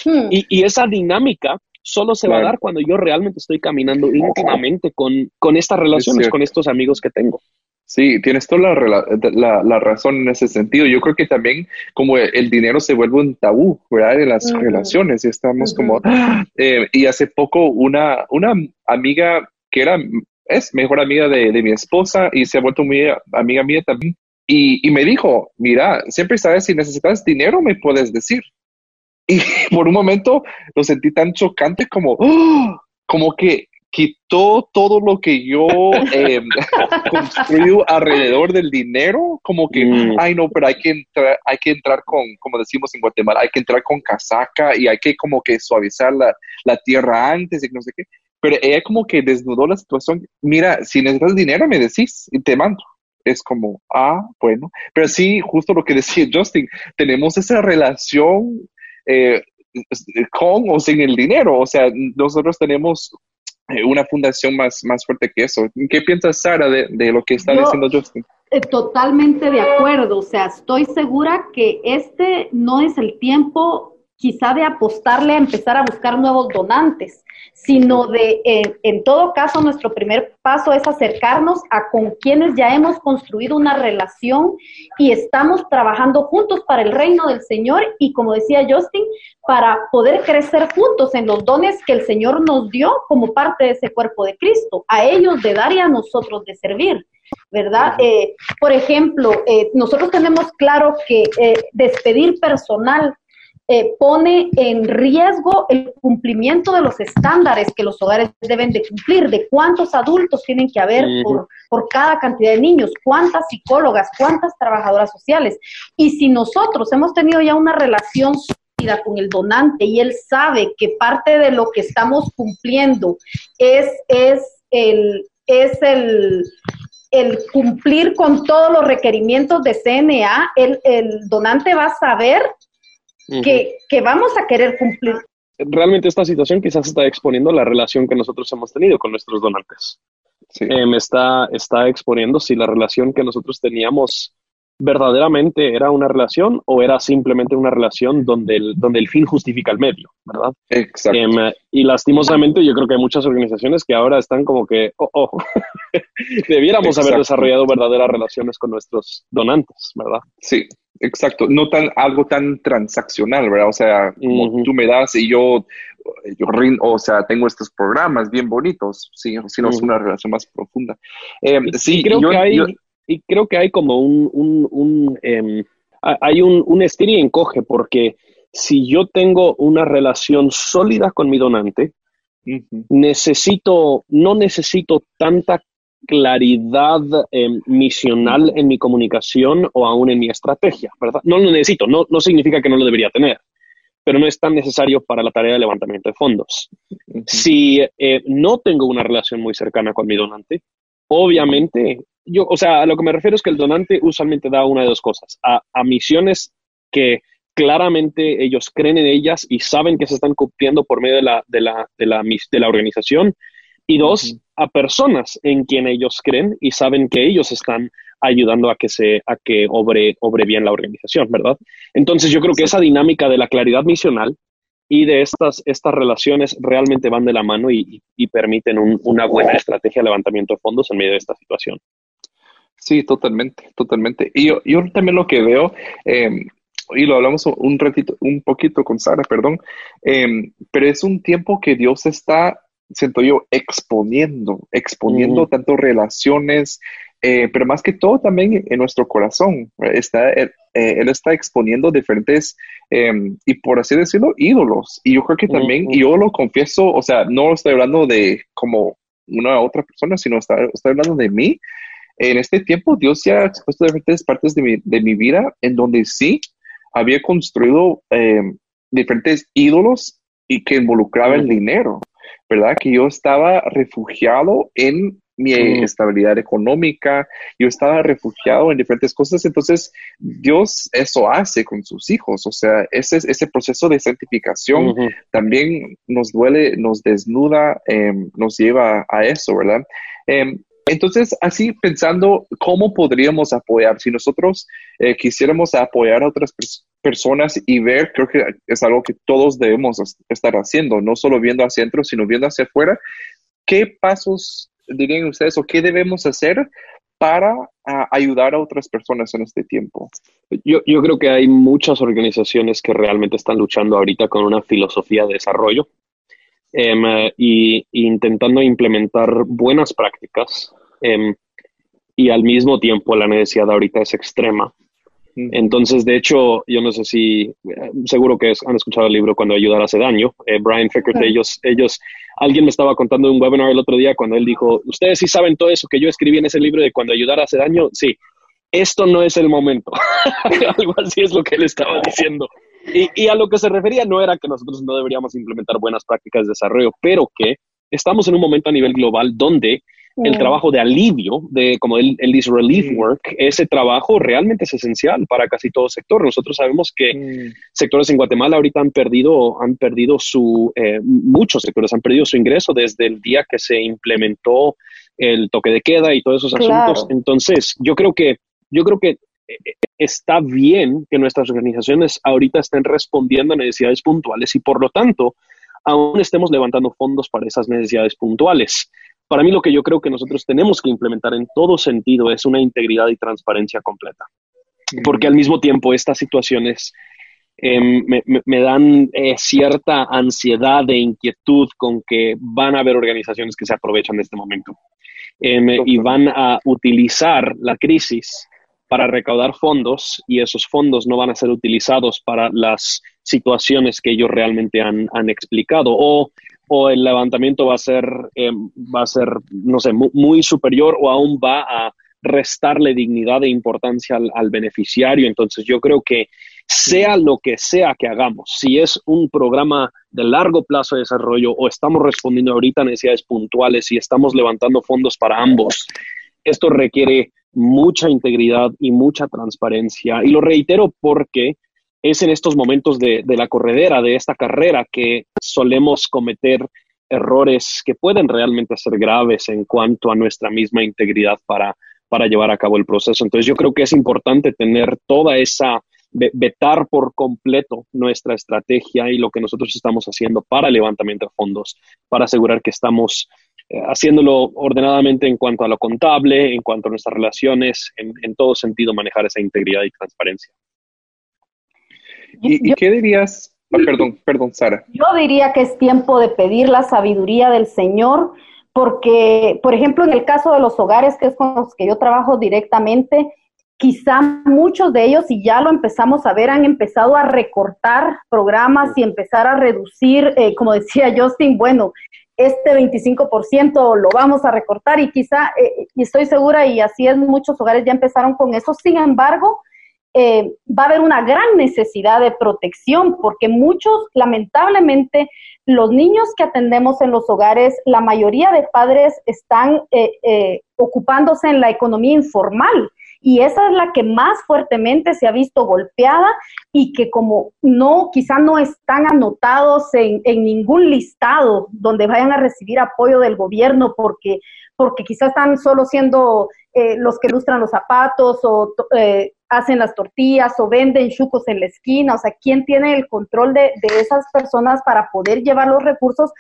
Hmm. y, esa dinámica solo se va a dar cuando yo realmente estoy caminando íntimamente con, con estas relaciones, con estos amigos que tengo. Sí, tienes toda la, la, razón en ese sentido. Yo creo que también como el dinero se vuelve un tabú, ¿verdad? En las relaciones y estamos como... Eh, y hace poco una, una amiga que era es mejor amiga de, mi esposa y se ha vuelto muy amiga mía también. Y, me dijo, mira, siempre sabes, si necesitas dinero, me puedes decir. Y <laughs> por un momento lo sentí tan chocante como, ¡oh! como que quitó todo lo que yo eh, <laughs> construí alrededor del dinero, como que, mm. ay no, pero hay que entrar, hay que entrar con, como decimos en Guatemala, hay que entrar con casaca y hay que como que suavizar la, la tierra antes y no sé qué. Pero ella como que desnudó la situación. Mira, si necesitas dinero, me decís y te mando. Es como, ah, bueno. Pero sí, justo lo que decía <laughs> Justin, tenemos esa relación eh, con o sin el dinero. O sea, nosotros tenemos eh, una fundación más, más fuerte que eso. ¿Qué piensas, Sara, de, de lo que está diciendo Justin? Eh, totalmente de acuerdo. O sea, estoy segura que este no es el tiempo quizá de apostarle a empezar a buscar nuevos donantes, sino de, en todo caso, nuestro primer paso es acercarnos a con quienes ya hemos construido una relación y estamos trabajando juntos para el reino del Señor y, como decía Justin, para poder crecer juntos en los dones que el Señor nos dio como parte de ese cuerpo de Cristo, a ellos de dar y a nosotros de servir. ¿verdad? Eh, por ejemplo, eh, nosotros tenemos claro que eh, despedir personal eh, pone en riesgo el cumplimiento de los estándares que los hogares deben de cumplir, de cuántos adultos tienen que haber por, por cada cantidad de niños, cuántas psicólogas, cuántas trabajadoras sociales. Y si nosotros hemos tenido ya una relación sólida con el donante y él sabe que parte de lo que estamos cumpliendo es, es el, es el, el cumplir con todos los requerimientos de CNA, el, donante va a saber que, vamos a querer cumplir. Realmente esta situación quizás está exponiendo la relación que nosotros hemos tenido con nuestros donantes. Eh, me está, está exponiendo si la relación que nosotros teníamos verdaderamente era una relación o era simplemente una relación donde el, donde el fin justifica el medio, ¿verdad? Exacto. Em, y lastimosamente yo creo que hay muchas organizaciones que ahora están como que, oh, oh <laughs> debiéramos haber desarrollado verdaderas relaciones con nuestros donantes, ¿verdad? Sí, exacto. No tan algo tan transaccional, ¿verdad? O sea, como tú me das y yo, yo o sea, tengo estos programas bien bonitos, sí, sino es una relación más profunda. Em, sí, creo que hay y creo que hay como un, un, un em, hay un, un estir y encoge, porque si yo tengo una relación sólida con mi donante, necesito, no necesito tanta claridad em, misional en mi comunicación o aún en mi estrategia, ¿verdad? No lo necesito, no, no significa que no lo debería tener, pero no es tan necesario para la tarea de levantamiento de fondos. Si eh, no tengo una relación muy cercana con mi donante, obviamente yo, o sea, a lo que me refiero es que el donante usualmente da una de dos cosas, a, misiones que claramente ellos creen en ellas y saben que se están cumpliendo por medio de la, de la, de la, de la organización, y dos, a personas en quien ellos creen y saben que ellos están ayudando a que se a que obre, obre bien la organización, ¿verdad? Entonces yo creo que esa dinámica de la claridad misional y de estas, estas relaciones realmente van de la mano y, permiten una buena estrategia de levantamiento de fondos en medio de esta situación. Sí, totalmente, totalmente. Y yo, yo también lo que veo, em, y lo hablamos un ratito, un poquito con Sara, perdón, em, pero es un tiempo que Dios está, siento yo, exponiendo, exponiendo tanto relaciones, eh, pero más que todo también en nuestro corazón. Está, eh, eh, él está exponiendo diferentes, em, y por así decirlo, ídolos. Y yo creo que también, y yo lo confieso, o sea, no estoy hablando de como una otra persona, sino estoy hablando de mí en este tiempo Dios ya ha expuesto diferentes partes de mi, de mi vida en donde sí había construido eh, diferentes ídolos y que involucraba el dinero, ¿verdad? Que yo estaba refugiado en mi estabilidad económica, yo estaba refugiado en diferentes cosas, entonces Dios eso hace con sus hijos, o sea, ese, ese proceso de santificación también nos duele, nos desnuda, em, nos lleva a eso, ¿verdad? Em, entonces, así pensando cómo podríamos apoyar, si nosotros eh, quisiéramos apoyar a otras personas y ver, creo que es algo que todos debemos estar haciendo, no solo viendo hacia adentro, sino viendo hacia afuera, ¿qué pasos dirían ustedes o qué debemos hacer para ayudar a otras personas en este tiempo? Yo, yo creo que hay muchas organizaciones que realmente están luchando ahorita con una filosofía de desarrollo Eh, y, intentando implementar buenas prácticas em, y al mismo tiempo la necesidad ahorita es extrema. Entonces, de hecho, yo no sé si, eh, seguro que han escuchado el libro Cuando ayudar hace daño. Eh, Brian Fickert, ellos, ellos, alguien me estaba contando en un webinar el otro día cuando él dijo, ustedes sí saben todo eso que yo escribí en ese libro de Cuando ayudar hace daño. Sí, esto no es el momento. <laughs> Algo así es lo que él estaba diciendo. Y, a lo que se refería no era que nosotros no deberíamos implementar buenas prácticas de desarrollo, pero que estamos en un momento a nivel global donde el trabajo de alivio, de como él, dice relief work, ese trabajo realmente es esencial para casi todo sector. Nosotros sabemos que sectores en Guatemala ahorita han perdido, han perdido su, eh, muchos sectores han perdido su ingreso desde el día que se implementó el toque de queda y todos esos asuntos. Entonces, yo creo que, yo creo que está bien que nuestras organizaciones ahorita estén respondiendo a necesidades puntuales y por lo tanto aún estemos levantando fondos para esas necesidades puntuales. Para mí lo que yo creo que nosotros tenemos que implementar en todo sentido es una integridad y transparencia completa. Porque al mismo tiempo estas situaciones em, me, dan eh, cierta ansiedad e inquietud con que van a haber organizaciones que se aprovechan de este momento em, y van a utilizar la crisis para recaudar fondos y esos fondos no van a ser utilizados para las situaciones que ellos realmente han, explicado o, o, el levantamiento va a ser, eh, va a ser no sé, muy, superior o aún va a restarle dignidad e importancia al, al, beneficiario. Entonces yo creo que sea lo que sea que hagamos, si es un programa de largo plazo de desarrollo o estamos respondiendo ahorita a necesidades puntuales y estamos levantando fondos para ambos, esto requiere mucha integridad y mucha transparencia. Y lo reitero porque es en estos momentos de, de, la corredera, de esta carrera, que solemos cometer errores que pueden realmente ser graves en cuanto a nuestra misma integridad para, para llevar a cabo el proceso. Entonces yo creo que es importante tener toda esa, vetar por completo nuestra estrategia y lo que nosotros estamos haciendo para el levantamiento de fondos, para asegurar que estamos eh, haciéndolo ordenadamente en cuanto a lo contable, en cuanto a nuestras relaciones, en, todo sentido manejar esa integridad y transparencia. ¿Y, qué dirías? Ah, perdón, perdón, Sara. Yo diría que es tiempo de pedir la sabiduría del Señor, porque, por ejemplo, en el caso de los hogares, que es con los que yo trabajo directamente, quizá muchos de ellos, y ya lo empezamos a ver, han empezado a recortar programas y empezar a reducir, eh, como decía <laughs> Justin, bueno, este 25% lo vamos a recortar y quizá, eh, y estoy segura, y así es, muchos hogares ya empezaron con eso, sin embargo, eh, va a haber una gran necesidad de protección porque muchos, lamentablemente, los niños que atendemos en los hogares, la mayoría de padres están ocupándose en la economía informal y esa es la que más fuertemente se ha visto golpeada y que como no, quizá no están anotados en, ningún listado donde vayan a recibir apoyo del gobierno porque, porque quizá están solo siendo eh, los que ilustran los zapatos o eh, hacen las tortillas o venden chucos en la esquina, o sea, ¿quién tiene el control de esas personas para poder llevar los recursos?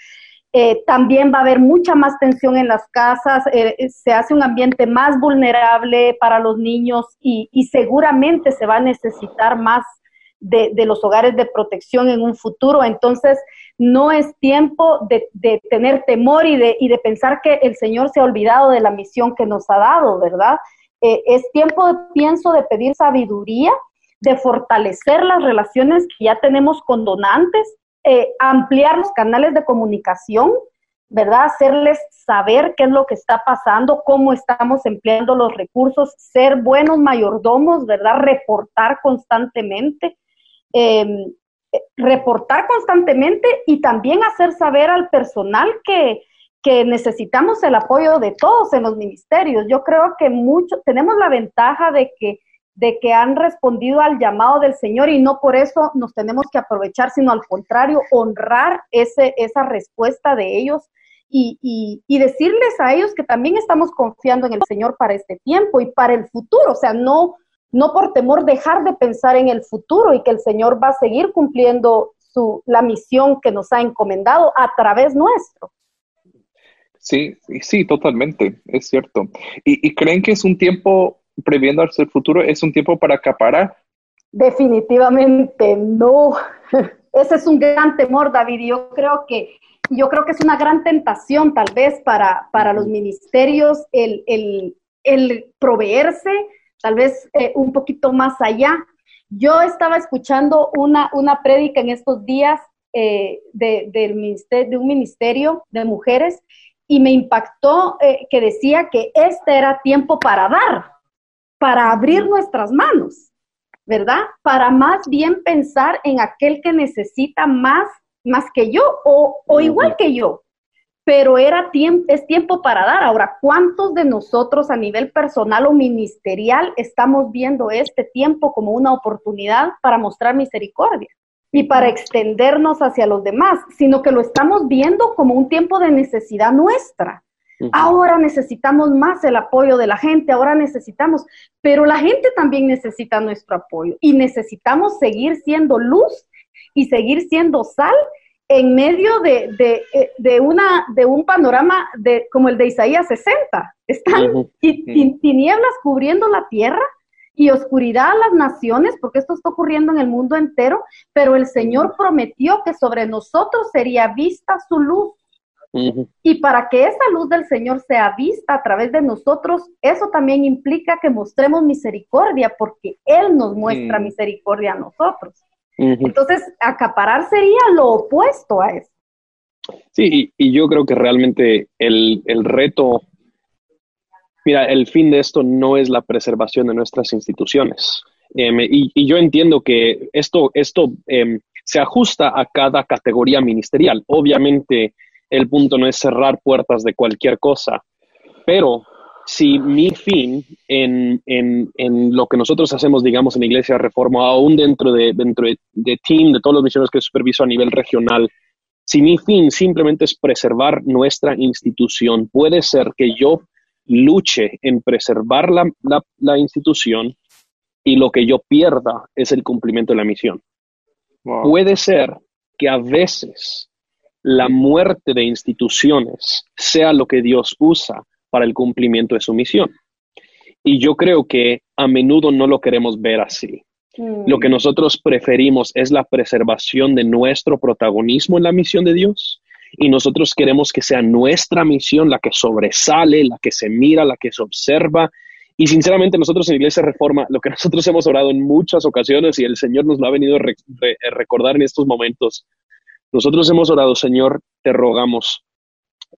Eh, también va a haber mucha más tensión en las casas, eh, eh, se hace un ambiente más vulnerable para los niños y, seguramente se va a necesitar más de, los hogares de protección en un futuro. Entonces, no es tiempo de, tener temor y de, y de pensar que el Señor se ha olvidado de la misión que nos ha dado, ¿verdad? es tiempo, pienso, de pedir sabiduría, de fortalecer las relaciones que ya tenemos con donantes, eh, ampliar los canales de comunicación, ¿verdad? Hacerles saber qué es lo que está pasando, cómo estamos empleando los recursos, ser buenos mayordomos, ¿verdad? Reportar constantemente, em, eh, reportar constantemente y también hacer saber al personal que, que necesitamos el apoyo de todos en los ministerios. Yo creo que mucho, tenemos la ventaja de que de que han respondido al llamado del Señor y no por eso nos tenemos que aprovechar, sino al contrario, honrar ese, esa respuesta de ellos y, y, decirles a ellos que también estamos confiando en el Señor para este tiempo y para el futuro, o sea, no, no por temor dejar de pensar en el futuro y que el Señor va a seguir cumpliendo su, la misión que nos ha encomendado a través nuestro. Sí, sí, totalmente, es cierto. ¿Y, y creen que es un tiempo previendo hacia el futuro es un tiempo para acaparar? Definitivamente no. <laughs> Ese es un gran temor, David. Yo creo que yo creo que es una gran tentación tal vez para, para los ministerios el, el, el proveerse tal vez eh, un poquito más allá. Yo estaba escuchando una, una prédica en estos días eh, de, del ministerio, de un ministerio de mujeres y me impactó eh, que decía que este era tiempo para dar, para abrir nuestras manos, ¿verdad? Para más bien pensar en aquel que necesita más, más que yo o, o igual que yo. Pero era tiempo, es tiempo para dar. Ahora, ¿cuántos de nosotros a nivel personal o ministerial estamos viendo este tiempo como una oportunidad para mostrar misericordia? y para extendernos hacia los demás, sino que lo estamos viendo como un tiempo de necesidad nuestra. Ahora necesitamos más el apoyo de la gente, ahora necesitamos, pero la gente también necesita nuestro apoyo y necesitamos seguir siendo luz y seguir siendo sal en medio de, de, eh, de una, de un panorama de, como el de Isaías 60. Están tinieblas cubriendo la tierra y oscuridad a las naciones, porque esto está ocurriendo en el mundo entero, pero el Señor prometió que sobre nosotros sería vista su luz y para que esa luz del Señor sea vista a través de nosotros, eso también implica que mostremos misericordia, porque Él nos muestra misericordia a nosotros. Entonces, acaparar sería lo opuesto a eso. Sí, y, yo creo que realmente el, reto, mira, el fin de esto no es la preservación de nuestras instituciones. Em, y, yo entiendo que esto, esto em, se ajusta a cada categoría ministerial. Obviamente, el punto no es cerrar puertas de cualquier cosa, pero si mi fin en, en, en, lo que nosotros hacemos, digamos, en Iglesia Reforma, aún dentro de, dentro de, de team, de todos los misioneros que superviso a nivel regional, si mi fin simplemente es preservar nuestra institución, puede ser que yo luche en preservar la, la, la institución y lo que yo pierda es el cumplimiento de la misión. Puede ser que a veces la muerte de instituciones sea lo que Dios usa para el cumplimiento de su misión. Y yo creo que a menudo no lo queremos ver así. Mm. Lo que nosotros preferimos es la preservación de nuestro protagonismo en la misión de Dios y nosotros queremos que sea nuestra misión la que sobresale, la que se mira, la que se observa. Y sinceramente nosotros en Iglesia Reforma, lo que nosotros hemos orado en muchas ocasiones y el Señor nos lo ha venido a recordar en estos momentos, nosotros hemos orado, Señor, te rogamos,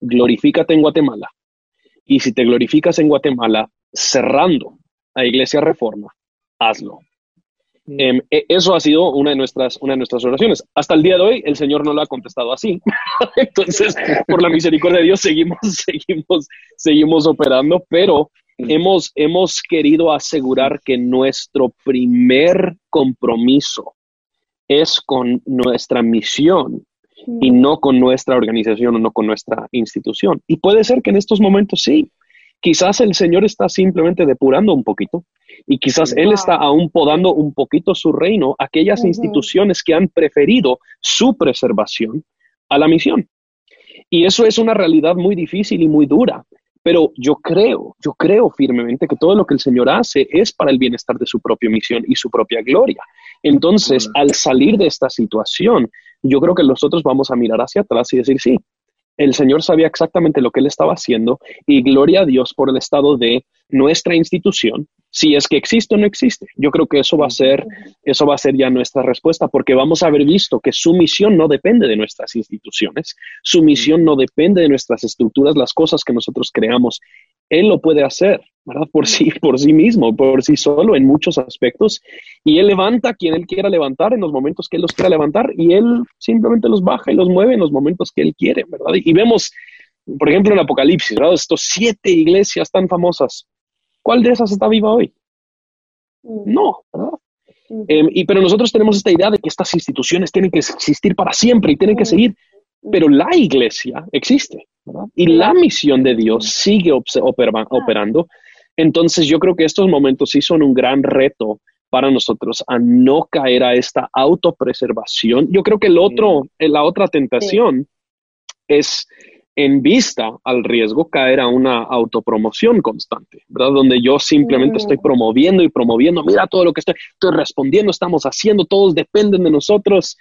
glorifícate en Guatemala. Y si te glorificas en Guatemala, cerrando a Iglesia Reforma, hazlo. Mm. Em, e, eso ha sido una de, nuestras, una de nuestras oraciones. Hasta el día de hoy, el Señor no lo ha contestado así. <laughs> Entonces, por la misericordia de Dios, seguimos, <laughs> seguimos, seguimos operando, pero mm. hemos, hemos querido asegurar que nuestro primer compromiso es con nuestra misión y mm. no con nuestra organización o no con nuestra institución. Y puede ser que en estos momentos sí, quizás el Señor está simplemente depurando un poquito y quizás Él está aún podando un poquito su reino, aquellas instituciones que han preferido su preservación a la misión. Y eso es una realidad muy difícil y muy dura. Pero yo creo, yo creo firmemente que todo lo que el Señor hace es para el bienestar de su propia misión y su propia gloria. Entonces, al salir de esta situación, yo creo que nosotros vamos a mirar hacia atrás y decir, sí, el Señor sabía exactamente lo que él estaba haciendo y gloria a Dios por el estado de nuestra institución, si es que existe o no existe. Yo creo que eso va a ser, eso va a ser ya nuestra respuesta, porque vamos a haber visto que su misión no depende de nuestras instituciones, su misión no depende de nuestras estructuras, las cosas que nosotros creamos. Él lo puede hacer, ¿verdad? Por sí, por sí mismo, por sí solo en muchos aspectos. Y Él levanta a quien Él quiera levantar en los momentos que Él los quiera levantar y Él simplemente los baja y los mueve en los momentos que Él quiere, ¿verdad? Y vemos, por ejemplo, en Apocalipsis, ¿verdad? Estos siete iglesias tan famosas. ¿Cuál de esas está viva hoy? Mm. No, ¿verdad? Mm. Em, y, pero nosotros tenemos esta idea de que estas instituciones tienen que existir para siempre y tienen que mm. seguir, pero la iglesia existe, ¿verdad? Y la misión de Dios sigue operando. Entonces yo creo que estos momentos sí son un gran reto para nosotros a no caer a esta autopreservación. Yo creo que el otro, la otra tentación es en vista al riesgo caer a una autopromoción constante, ¿verdad? Donde yo simplemente estoy promoviendo y promoviendo, mira todo lo que estoy, estoy respondiendo, estamos haciendo, todos dependen de nosotros,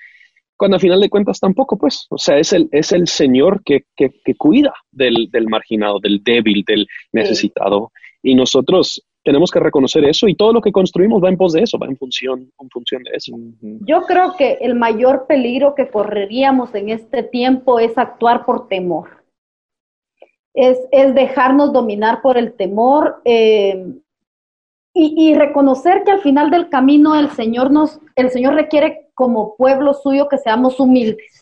cuando a final de cuentas tampoco, pues, o sea, es el, es el Señor que, que, cuida del, del, marginado, del débil, del necesitado, y nosotros tenemos que reconocer eso y todo lo que construimos va en pos de eso, va en función, en función de eso. Yo creo que el mayor peligro que correríamos en este tiempo es actuar por temor. Es, dejarnos dominar por el temor eh, y, reconocer que al final del camino el Señor nos, el Señor requiere como pueblo suyo que seamos humildes.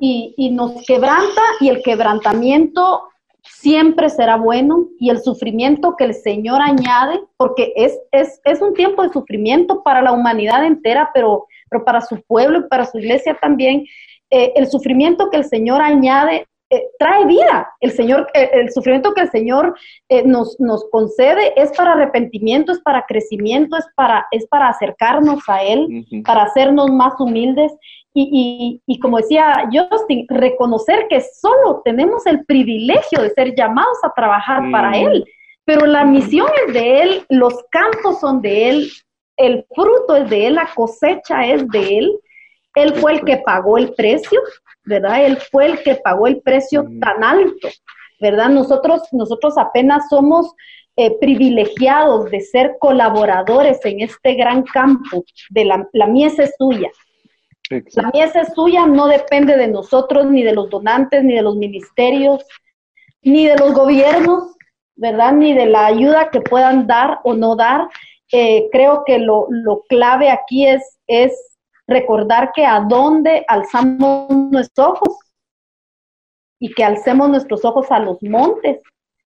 Y, y nos quebranta y el quebrantamiento siempre será bueno y el sufrimiento que el Señor añade, porque es, es, es, un tiempo de sufrimiento para la humanidad entera, pero, pero para su pueblo y para su iglesia también, eh, el sufrimiento que el Señor añade eh, trae vida. El Señor, eh, el sufrimiento que el Señor eh, nos, nos concede es para arrepentimiento, es para crecimiento, es para, es para acercarnos a Él, para hacernos más humildes. Y, y, y, como decía Justin, reconocer que solo tenemos el privilegio de ser llamados a trabajar para Él, pero la misión es de Él, los campos son de Él, el fruto es de Él, la cosecha es de Él. Él fue el que pagó el precio, ¿verdad? Él fue el que pagó el precio mm. tan alto, ¿verdad? Nosotros, nosotros apenas somos eh, privilegiados de ser colaboradores en este gran campo de la, la mies es suya. La mies es suya, no depende de nosotros, ni de los donantes, ni de los ministerios, ni de los gobiernos, ¿verdad? Ni de la ayuda que puedan dar o no dar. Eh, creo que lo, lo clave aquí es, es recordar que a dónde alzamos nuestros ojos y que alcemos nuestros ojos a los montes,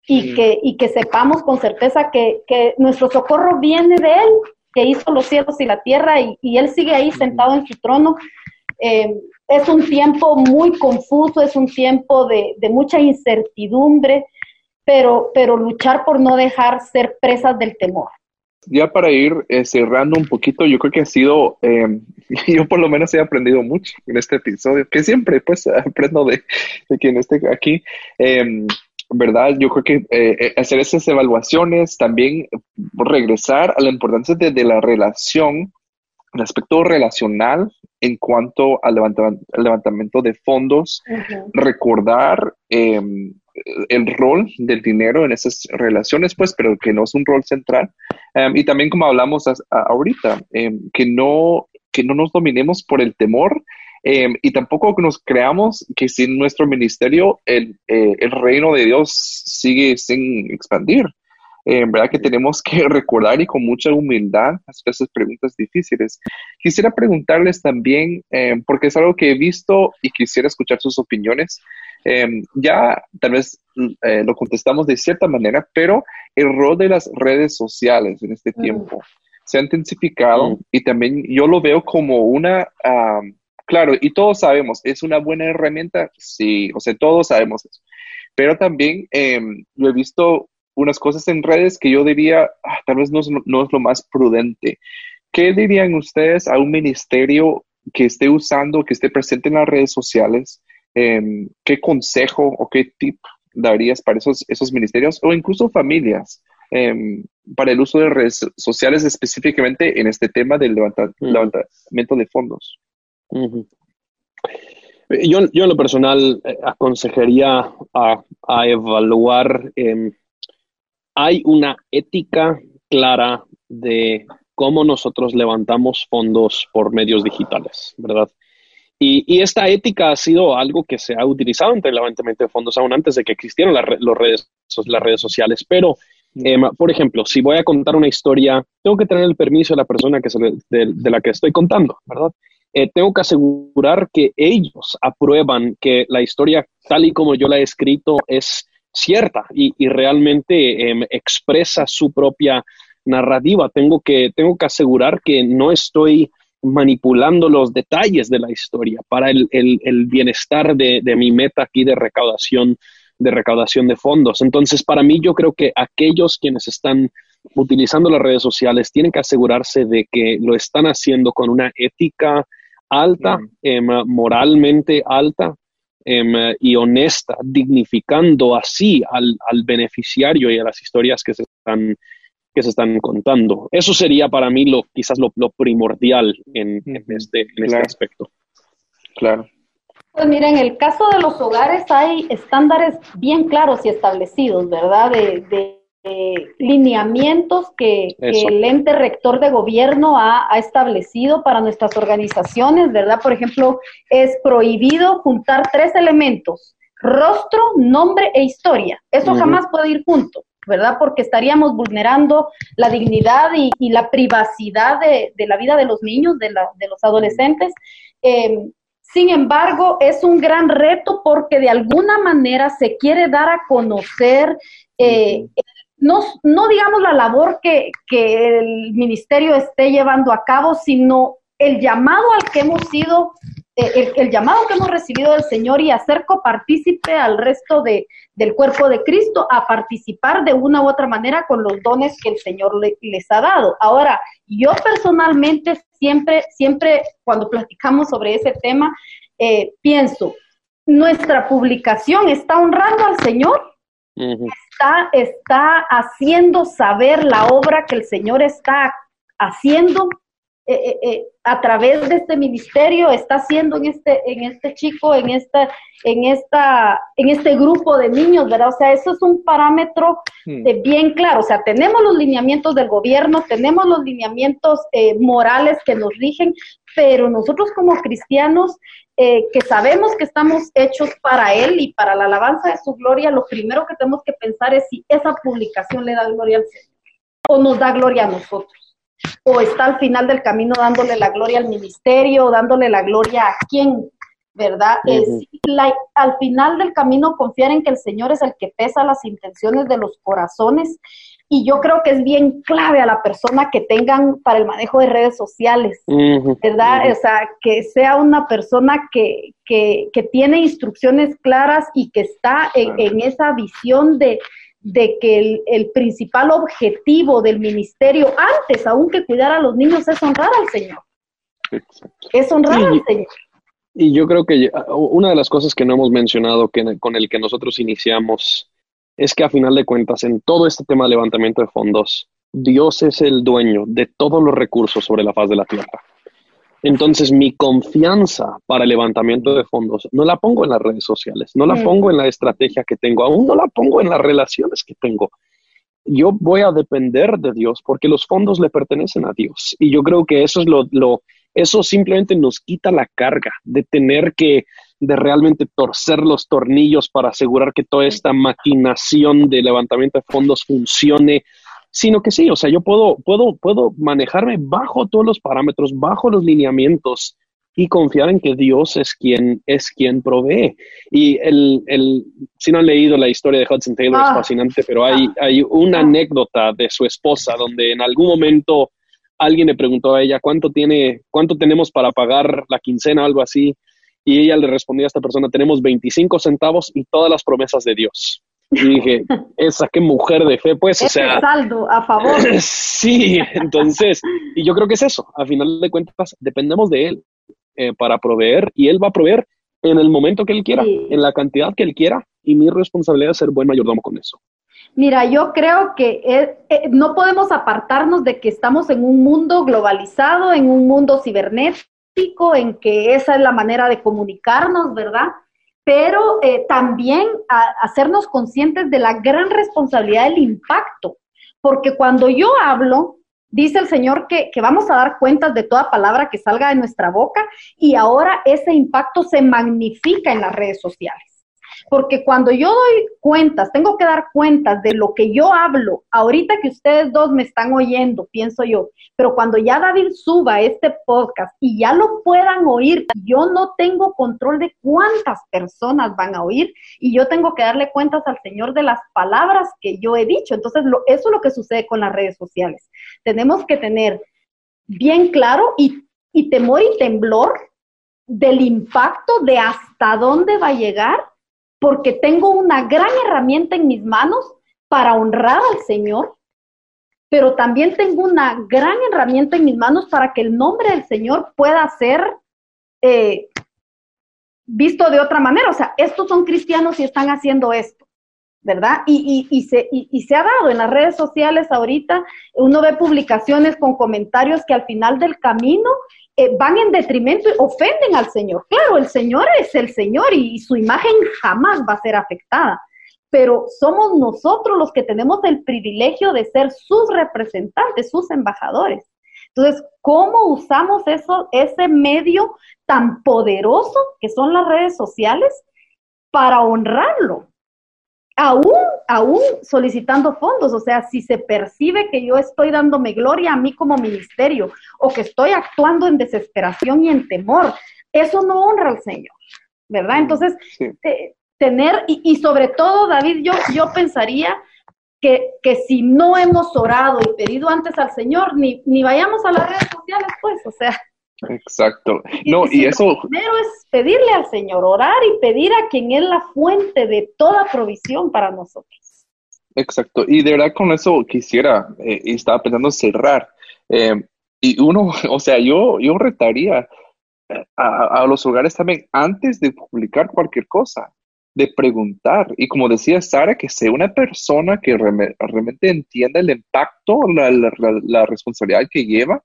y, que, y que sepamos con certeza que, que, nuestro socorro viene de Él, que hizo los cielos y la tierra y, y Él sigue ahí sentado en su trono. Eh, es un tiempo muy confuso, es un tiempo de, de mucha incertidumbre, pero, pero luchar por no dejar ser presas del temor ya para ir eh, cerrando un poquito, yo creo que ha sido, eh, <laughs> yo por lo menos he aprendido mucho en este episodio, que siempre pues <laughs> aprendo de, de quien esté aquí. Em, ¿Verdad? Yo creo que eh, hacer esas evaluaciones, también regresar a la importancia de, la relación, el aspecto relacional en cuanto al levantamiento, de fondos, recordar em, el rol del dinero en esas relaciones, pues, pero que no es un rol central. Em, y también como hablamos ahorita, em, que, no, que no nos dominemos por el temor em, y tampoco que nos creamos que sin nuestro ministerio el, eh, el reino de Dios sigue sin expandir. En verdad que tenemos que <laughs> recordar y con mucha humildad hacer esas preguntas difíciles. Quisiera preguntarles también, porque es algo que he visto y quisiera escuchar sus opiniones. Em, ya tal vez eh, lo contestamos de cierta manera, pero el rol de las redes sociales en este mm. tiempo se ha intensificado mm. y también yo lo veo como una, claro, y todos sabemos, ¿es una buena herramienta? Sí, o sea, todos sabemos eso. Pero también yo he visto unas cosas en redes que yo diría, ah, tal vez no es, no es lo más prudente. ¿Qué dirían ustedes a un ministerio que esté usando, que esté presente en las redes sociales? Em, ¿qué consejo o qué tip darías para esos, esos ministerios o incluso familias em, para el uso de redes sociales específicamente en este tema del levantamiento de fondos? yo, yo, en lo personal eh, aconsejaría a, a evaluar, em, hay una ética clara de cómo nosotros levantamos fondos por medios digitales, ¿verdad? Y, esta ética ha sido algo que se ha utilizado entre el levantamiento de fondos aún antes de que existieran las, redes, las redes sociales. Pero, em, por ejemplo, si voy a contar una historia, tengo que tener el permiso de la persona que de, la que estoy contando, ¿verdad? Eh, tengo que asegurar que ellos aprueban que la historia tal y como yo la he escrito es cierta y, realmente em, expresa su propia narrativa. Tengo que, tengo que asegurar que no estoy manipulando los detalles de la historia para el, bienestar de, mi meta aquí de recaudación, de recaudación de fondos. Entonces, para mí, yo creo que aquellos quienes están utilizando las redes sociales tienen que asegurarse de que lo están haciendo con una ética alta, em, moralmente alta em, y honesta, dignificando así al, al beneficiario y a las historias que se están que se están contando. Eso sería para mí lo, quizás lo, primordial en, este, en este aspecto. Claro. Pues mira, en el caso de los hogares hay estándares bien claros y establecidos, ¿verdad? De, lineamientos que, el ente rector de gobierno ha, establecido para nuestras organizaciones, ¿verdad? Por ejemplo, es prohibido juntar tres elementos, rostro, nombre e historia. Eso jamás puede ir junto. ¿verdad? Porque estaríamos vulnerando la dignidad y, la privacidad de, la vida de los niños, de, los adolescentes. Em, sin embargo, es un gran reto porque de alguna manera se quiere dar a conocer, eh, no, no, digamos la labor que, que el ministerio esté llevando a cabo, sino el llamado al que hemos sido eh, el, llamado que hemos recibido del Señor y hacer copartícipe al resto de, del cuerpo de Cristo a participar de una u otra manera con los dones que el Señor les ha dado. Ahora, yo personalmente siempre, siempre cuando platicamos sobre ese tema, eh, pienso, nuestra publicación está honrando al Señor, está, está haciendo saber la obra que el Señor está haciendo eh, eh, eh, a través de este ministerio está haciendo en este, en este chico, en esta, en esta, en este grupo de niños, ¿verdad? O sea, eso es un parámetro hmm. bien claro. O sea, tenemos los lineamientos del gobierno, tenemos los lineamientos morales que nos rigen, pero nosotros como cristianos que sabemos que estamos hechos para Él y para la alabanza de su gloria, lo primero que tenemos que pensar es si esa publicación le da gloria al Señor o nos da gloria a nosotros o está al final del camino dándole la gloria al ministerio, dándole la gloria a quién, ¿verdad? al final del camino confiar en que el Señor es el que pesa las intenciones de los corazones y yo creo que es bien clave a la persona que tengan para el manejo de redes sociales, ¿verdad? O sea, que sea una persona que, que, que tiene instrucciones claras y que está en, esa visión de, de que el, el, principal objetivo del ministerio, antes aún que cuidar a los niños, es honrar al Señor. Es honrar al Señor. Y yo creo que una de las cosas que no hemos mencionado que, con el que nosotros iniciamos es que a final de cuentas, en todo este tema de levantamiento de fondos, Dios es el dueño de todos los recursos sobre la faz de la tierra. Entonces, mi confianza para el levantamiento de fondos no la pongo en las redes sociales, no la pongo en la estrategia que tengo, aún no la pongo en las relaciones que tengo. Yo voy a depender de Dios porque los fondos le pertenecen a Dios. Y yo creo que eso es lo, lo eso simplemente nos quita la carga de tener que de realmente torcer los tornillos para asegurar que toda esta maquinación de levantamiento de fondos funcione, sino que sí, o sea, yo puedo, puedo, puedo manejarme bajo todos los parámetros, bajo los lineamientos y confiar en que Dios es quien es quien provee. Y el, el si no han leído la historia de Hudson Taylor, es ah. fascinante, pero hay, hay una ah. anécdota de su esposa donde en algún momento alguien le preguntó a ella cuánto tiene, cuánto tenemos para pagar la quincena o algo así, y ella le respondía a esta persona, tenemos 25 centavos y todas las promesas de Dios. Y dije, esa qué mujer de fe, pues, o sea. saldo a favor. <laughs> sí, entonces, y yo creo que es eso. A final de cuentas, dependemos de Él eh, para proveer y Él va a proveer en el momento que Él quiera, en la cantidad que Él quiera, y mi responsabilidad es ser buen mayordomo con eso. Mira, yo creo que eh, no podemos apartarnos de que estamos en un mundo globalizado, en un mundo cibernético en que esa es la manera de comunicarnos, ¿verdad? Pero eh, también hacernos conscientes de la gran responsabilidad del impacto, porque cuando yo hablo, dice el Señor que, que, vamos a dar cuentas de toda palabra que salga de nuestra boca y ahora ese impacto se magnifica en las redes sociales. Porque cuando yo doy cuentas, tengo que dar cuentas de lo que yo hablo, ahorita que ustedes dos me están oyendo, pienso yo, pero cuando ya David suba este podcast y ya lo puedan oír, yo no tengo control de cuántas personas van a oír y yo tengo que darle cuentas al Señor de las palabras que yo he dicho. Entonces, lo, eso es lo que sucede con las redes sociales. Tenemos que tener bien claro y, y temor y temblor del impacto de hasta dónde va a llegar porque tengo una gran herramienta en mis manos para honrar al Señor, pero también tengo una gran herramienta en mis manos para que el nombre del Señor pueda ser eh, visto de otra manera. O sea, estos son cristianos y están haciendo esto, ¿verdad? Y, y, se, y, se ha dado en las redes sociales ahorita, uno ve publicaciones con comentarios que al final del camino eh, van en detrimento y ofenden al Señor. Claro, el Señor es el Señor y, su imagen jamás va a ser afectada, pero somos nosotros los que tenemos el privilegio de ser sus representantes, sus embajadores. Entonces, ¿cómo usamos eso, ese medio tan poderoso que son las redes sociales para honrarlo? Aún, aún solicitando fondos. O sea, si se percibe que yo estoy dándome gloria a mí como ministerio o que estoy actuando en desesperación y en temor, eso no honra al Señor, ¿verdad? Entonces, tener, y, sobre todo, David, yo, yo pensaría que, que, si no hemos orado y pedido antes al Señor, ni, ni vayamos a las redes sociales, pues, o sea. Exacto. No, y, eso. primero es pedirle al Señor, orar y pedir a quien es la fuente de toda provisión para nosotros. Exacto. Y de verdad con eso quisiera, eh, y estaba pensando cerrar. Eh, y uno, <laughs> o sea, yo, yo retaría eh, a, los hogares también antes de publicar cualquier cosa, de preguntar. Y como decía Sara, que sea una persona que realmente entienda el impacto, la responsabilidad que lleva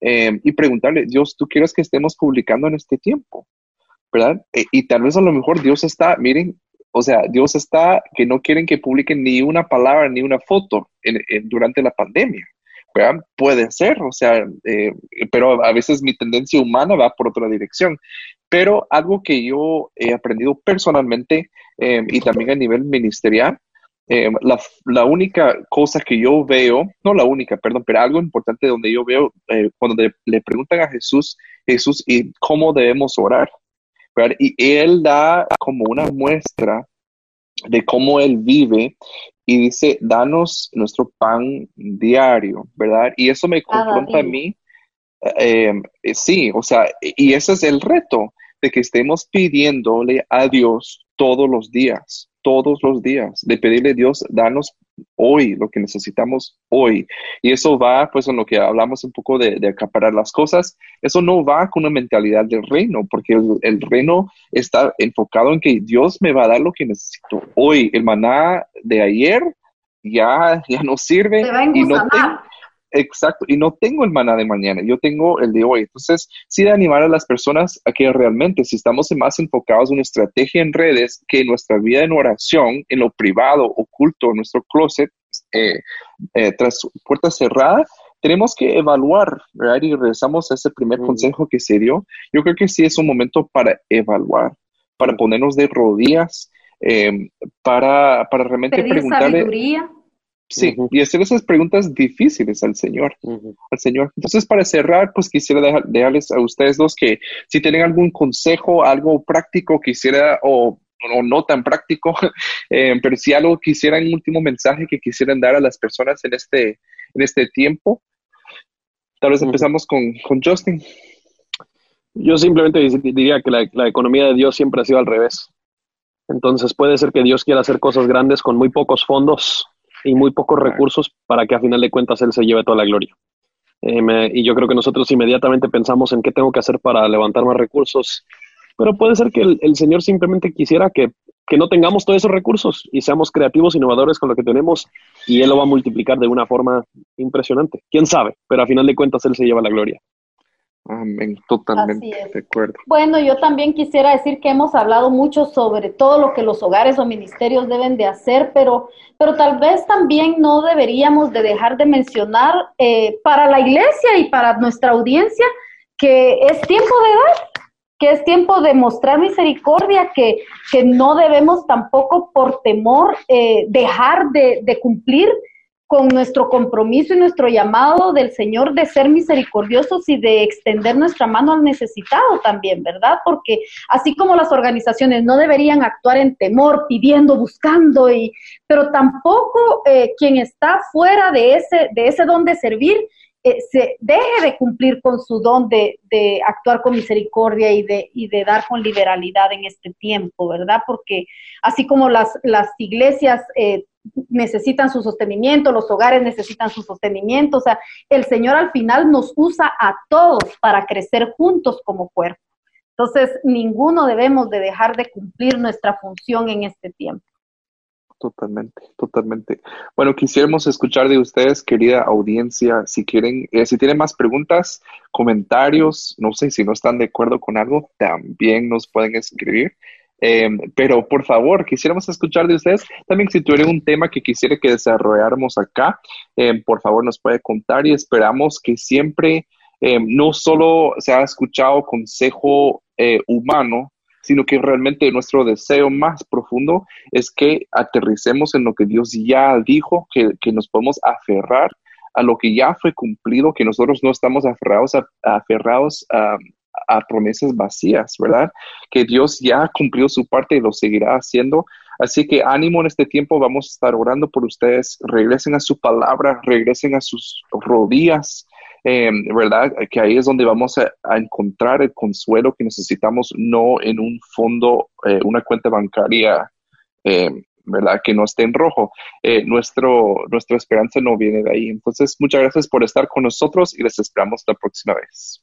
Em, y preguntarle, Dios, ¿tú quieres que estemos publicando en este tiempo? ¿Verdad? E, y tal vez a lo mejor Dios está, miren, o sea, Dios está que no quieren que publiquen ni una palabra ni una foto durante la pandemia. ¿verdad? Puede ser, o sea, eh, pero a veces mi tendencia humana va por otra dirección. Pero algo que yo he aprendido personalmente em, y también a nivel ministerial eh, la, única cosa que yo veo, no la única, perdón, pero algo importante donde yo veo, eh, cuando le, preguntan a Jesús, Jesús, ¿y cómo debemos orar? Y él da como una muestra de cómo él vive y dice, danos nuestro pan diario, ¿verdad? Y eso me confronta a mí. Eh, sí, o sea, y ese es el reto de que estemos pidiéndole a Dios todos los días, todos los días, de pedirle a Dios, danos hoy lo que necesitamos hoy. Y eso va, pues, en lo que hablamos un poco de, acaparar las cosas, eso no va con una mentalidad del reino, porque el, reino está enfocado en que Dios me va a dar lo que necesito hoy. El maná de ayer ya, ya no sirve. y no Exacto, y no tengo el maná de mañana, yo tengo el de hoy. Entonces, sí de animar a las personas a que realmente, si estamos más enfocados en una estrategia en redes que en nuestra vida en oración, en lo privado, oculto, en nuestro closet, eh, eh, tras puerta cerrada, tenemos que evaluar, ¿verdad? Y regresamos a ese primer consejo que se dio. Yo creo que sí es un momento para evaluar, para ponernos de rodillas, eh, para, para realmente preguntarle. Sí, y hacer esas preguntas difíciles al Señor, al Señor. Entonces, para cerrar, pues quisiera dejarles a ustedes dos que si tienen algún consejo, algo práctico, quisiera, o, no tan práctico, <laughs> eh, pero si algo quisieran, un último mensaje que quisieran dar a las personas en este, en este tiempo. Tal vez empezamos con, con Justin. Yo simplemente diría que la, la economía de Dios siempre ha sido al revés. Entonces puede ser que Dios quiera hacer cosas grandes con muy pocos fondos y muy pocos recursos para que a final de cuentas él se lleve toda la gloria. Eh, y yo creo que nosotros inmediatamente pensamos en qué tengo que hacer para levantar más recursos, pero puede ser que el, Señor simplemente quisiera que, que, no tengamos todos esos recursos y seamos creativos, innovadores con lo que tenemos y Él lo va a multiplicar de una forma impresionante. ¿Quién sabe? Pero a final de cuentas Él se lleva la gloria. Amén, totalmente de acuerdo. Bueno, yo también quisiera decir que hemos hablado mucho sobre todo lo que los hogares o ministerios deben de hacer, pero, pero tal vez también no deberíamos de dejar de mencionar eh, para la iglesia y para nuestra audiencia que es tiempo de dar, que es tiempo de mostrar misericordia, que, que no debemos tampoco por temor eh, dejar de, de cumplir con nuestro compromiso y nuestro llamado del Señor de ser misericordiosos y de extender nuestra mano al necesitado también, ¿verdad? Porque así como las organizaciones no deberían actuar en temor, pidiendo, buscando, y, pero tampoco eh, quien está fuera de ese, de ese don de servir eh, se deje de cumplir con su don de, de, actuar con misericordia y de, y de dar con liberalidad en este tiempo, ¿verdad? Porque así como las, las iglesias eh, necesitan su sostenimiento, los hogares necesitan su sostenimiento. O sea, el Señor al final nos usa a todos para crecer juntos como cuerpo. Entonces, ninguno debemos de dejar de cumplir nuestra función en este tiempo. Totalmente, totalmente. Bueno, quisiéramos escuchar de ustedes, querida audiencia, si quieren, eh, si tienen más preguntas, comentarios, no sé si no están de acuerdo con algo, también nos pueden escribir. Em, pero por favor, quisiéramos escuchar de ustedes. También si tuvieran un tema que quisiera que desarrolláramos acá, em, por favor nos puede contar y esperamos que siempre em, no solo se ha escuchado consejo eh, humano, sino que realmente nuestro deseo más profundo es que aterricemos en lo que Dios ya dijo, que, nos podemos aferrar a lo que ya fue cumplido, que nosotros no estamos aferrados a, aferrados a, a promesas vacías, ¿verdad? Que Dios ya cumplió su parte y lo seguirá haciendo. Así que ánimo en este tiempo, vamos a estar orando por ustedes, regresen a su palabra, regresen a sus rodillas, em, ¿verdad? Que ahí es donde vamos a, encontrar el consuelo que necesitamos, no en un fondo, eh, una cuenta bancaria, em, ¿verdad? Que no esté en rojo. Eh, nuestro, nuestra esperanza no viene de ahí. Entonces, muchas gracias por estar con nosotros y les esperamos la próxima vez.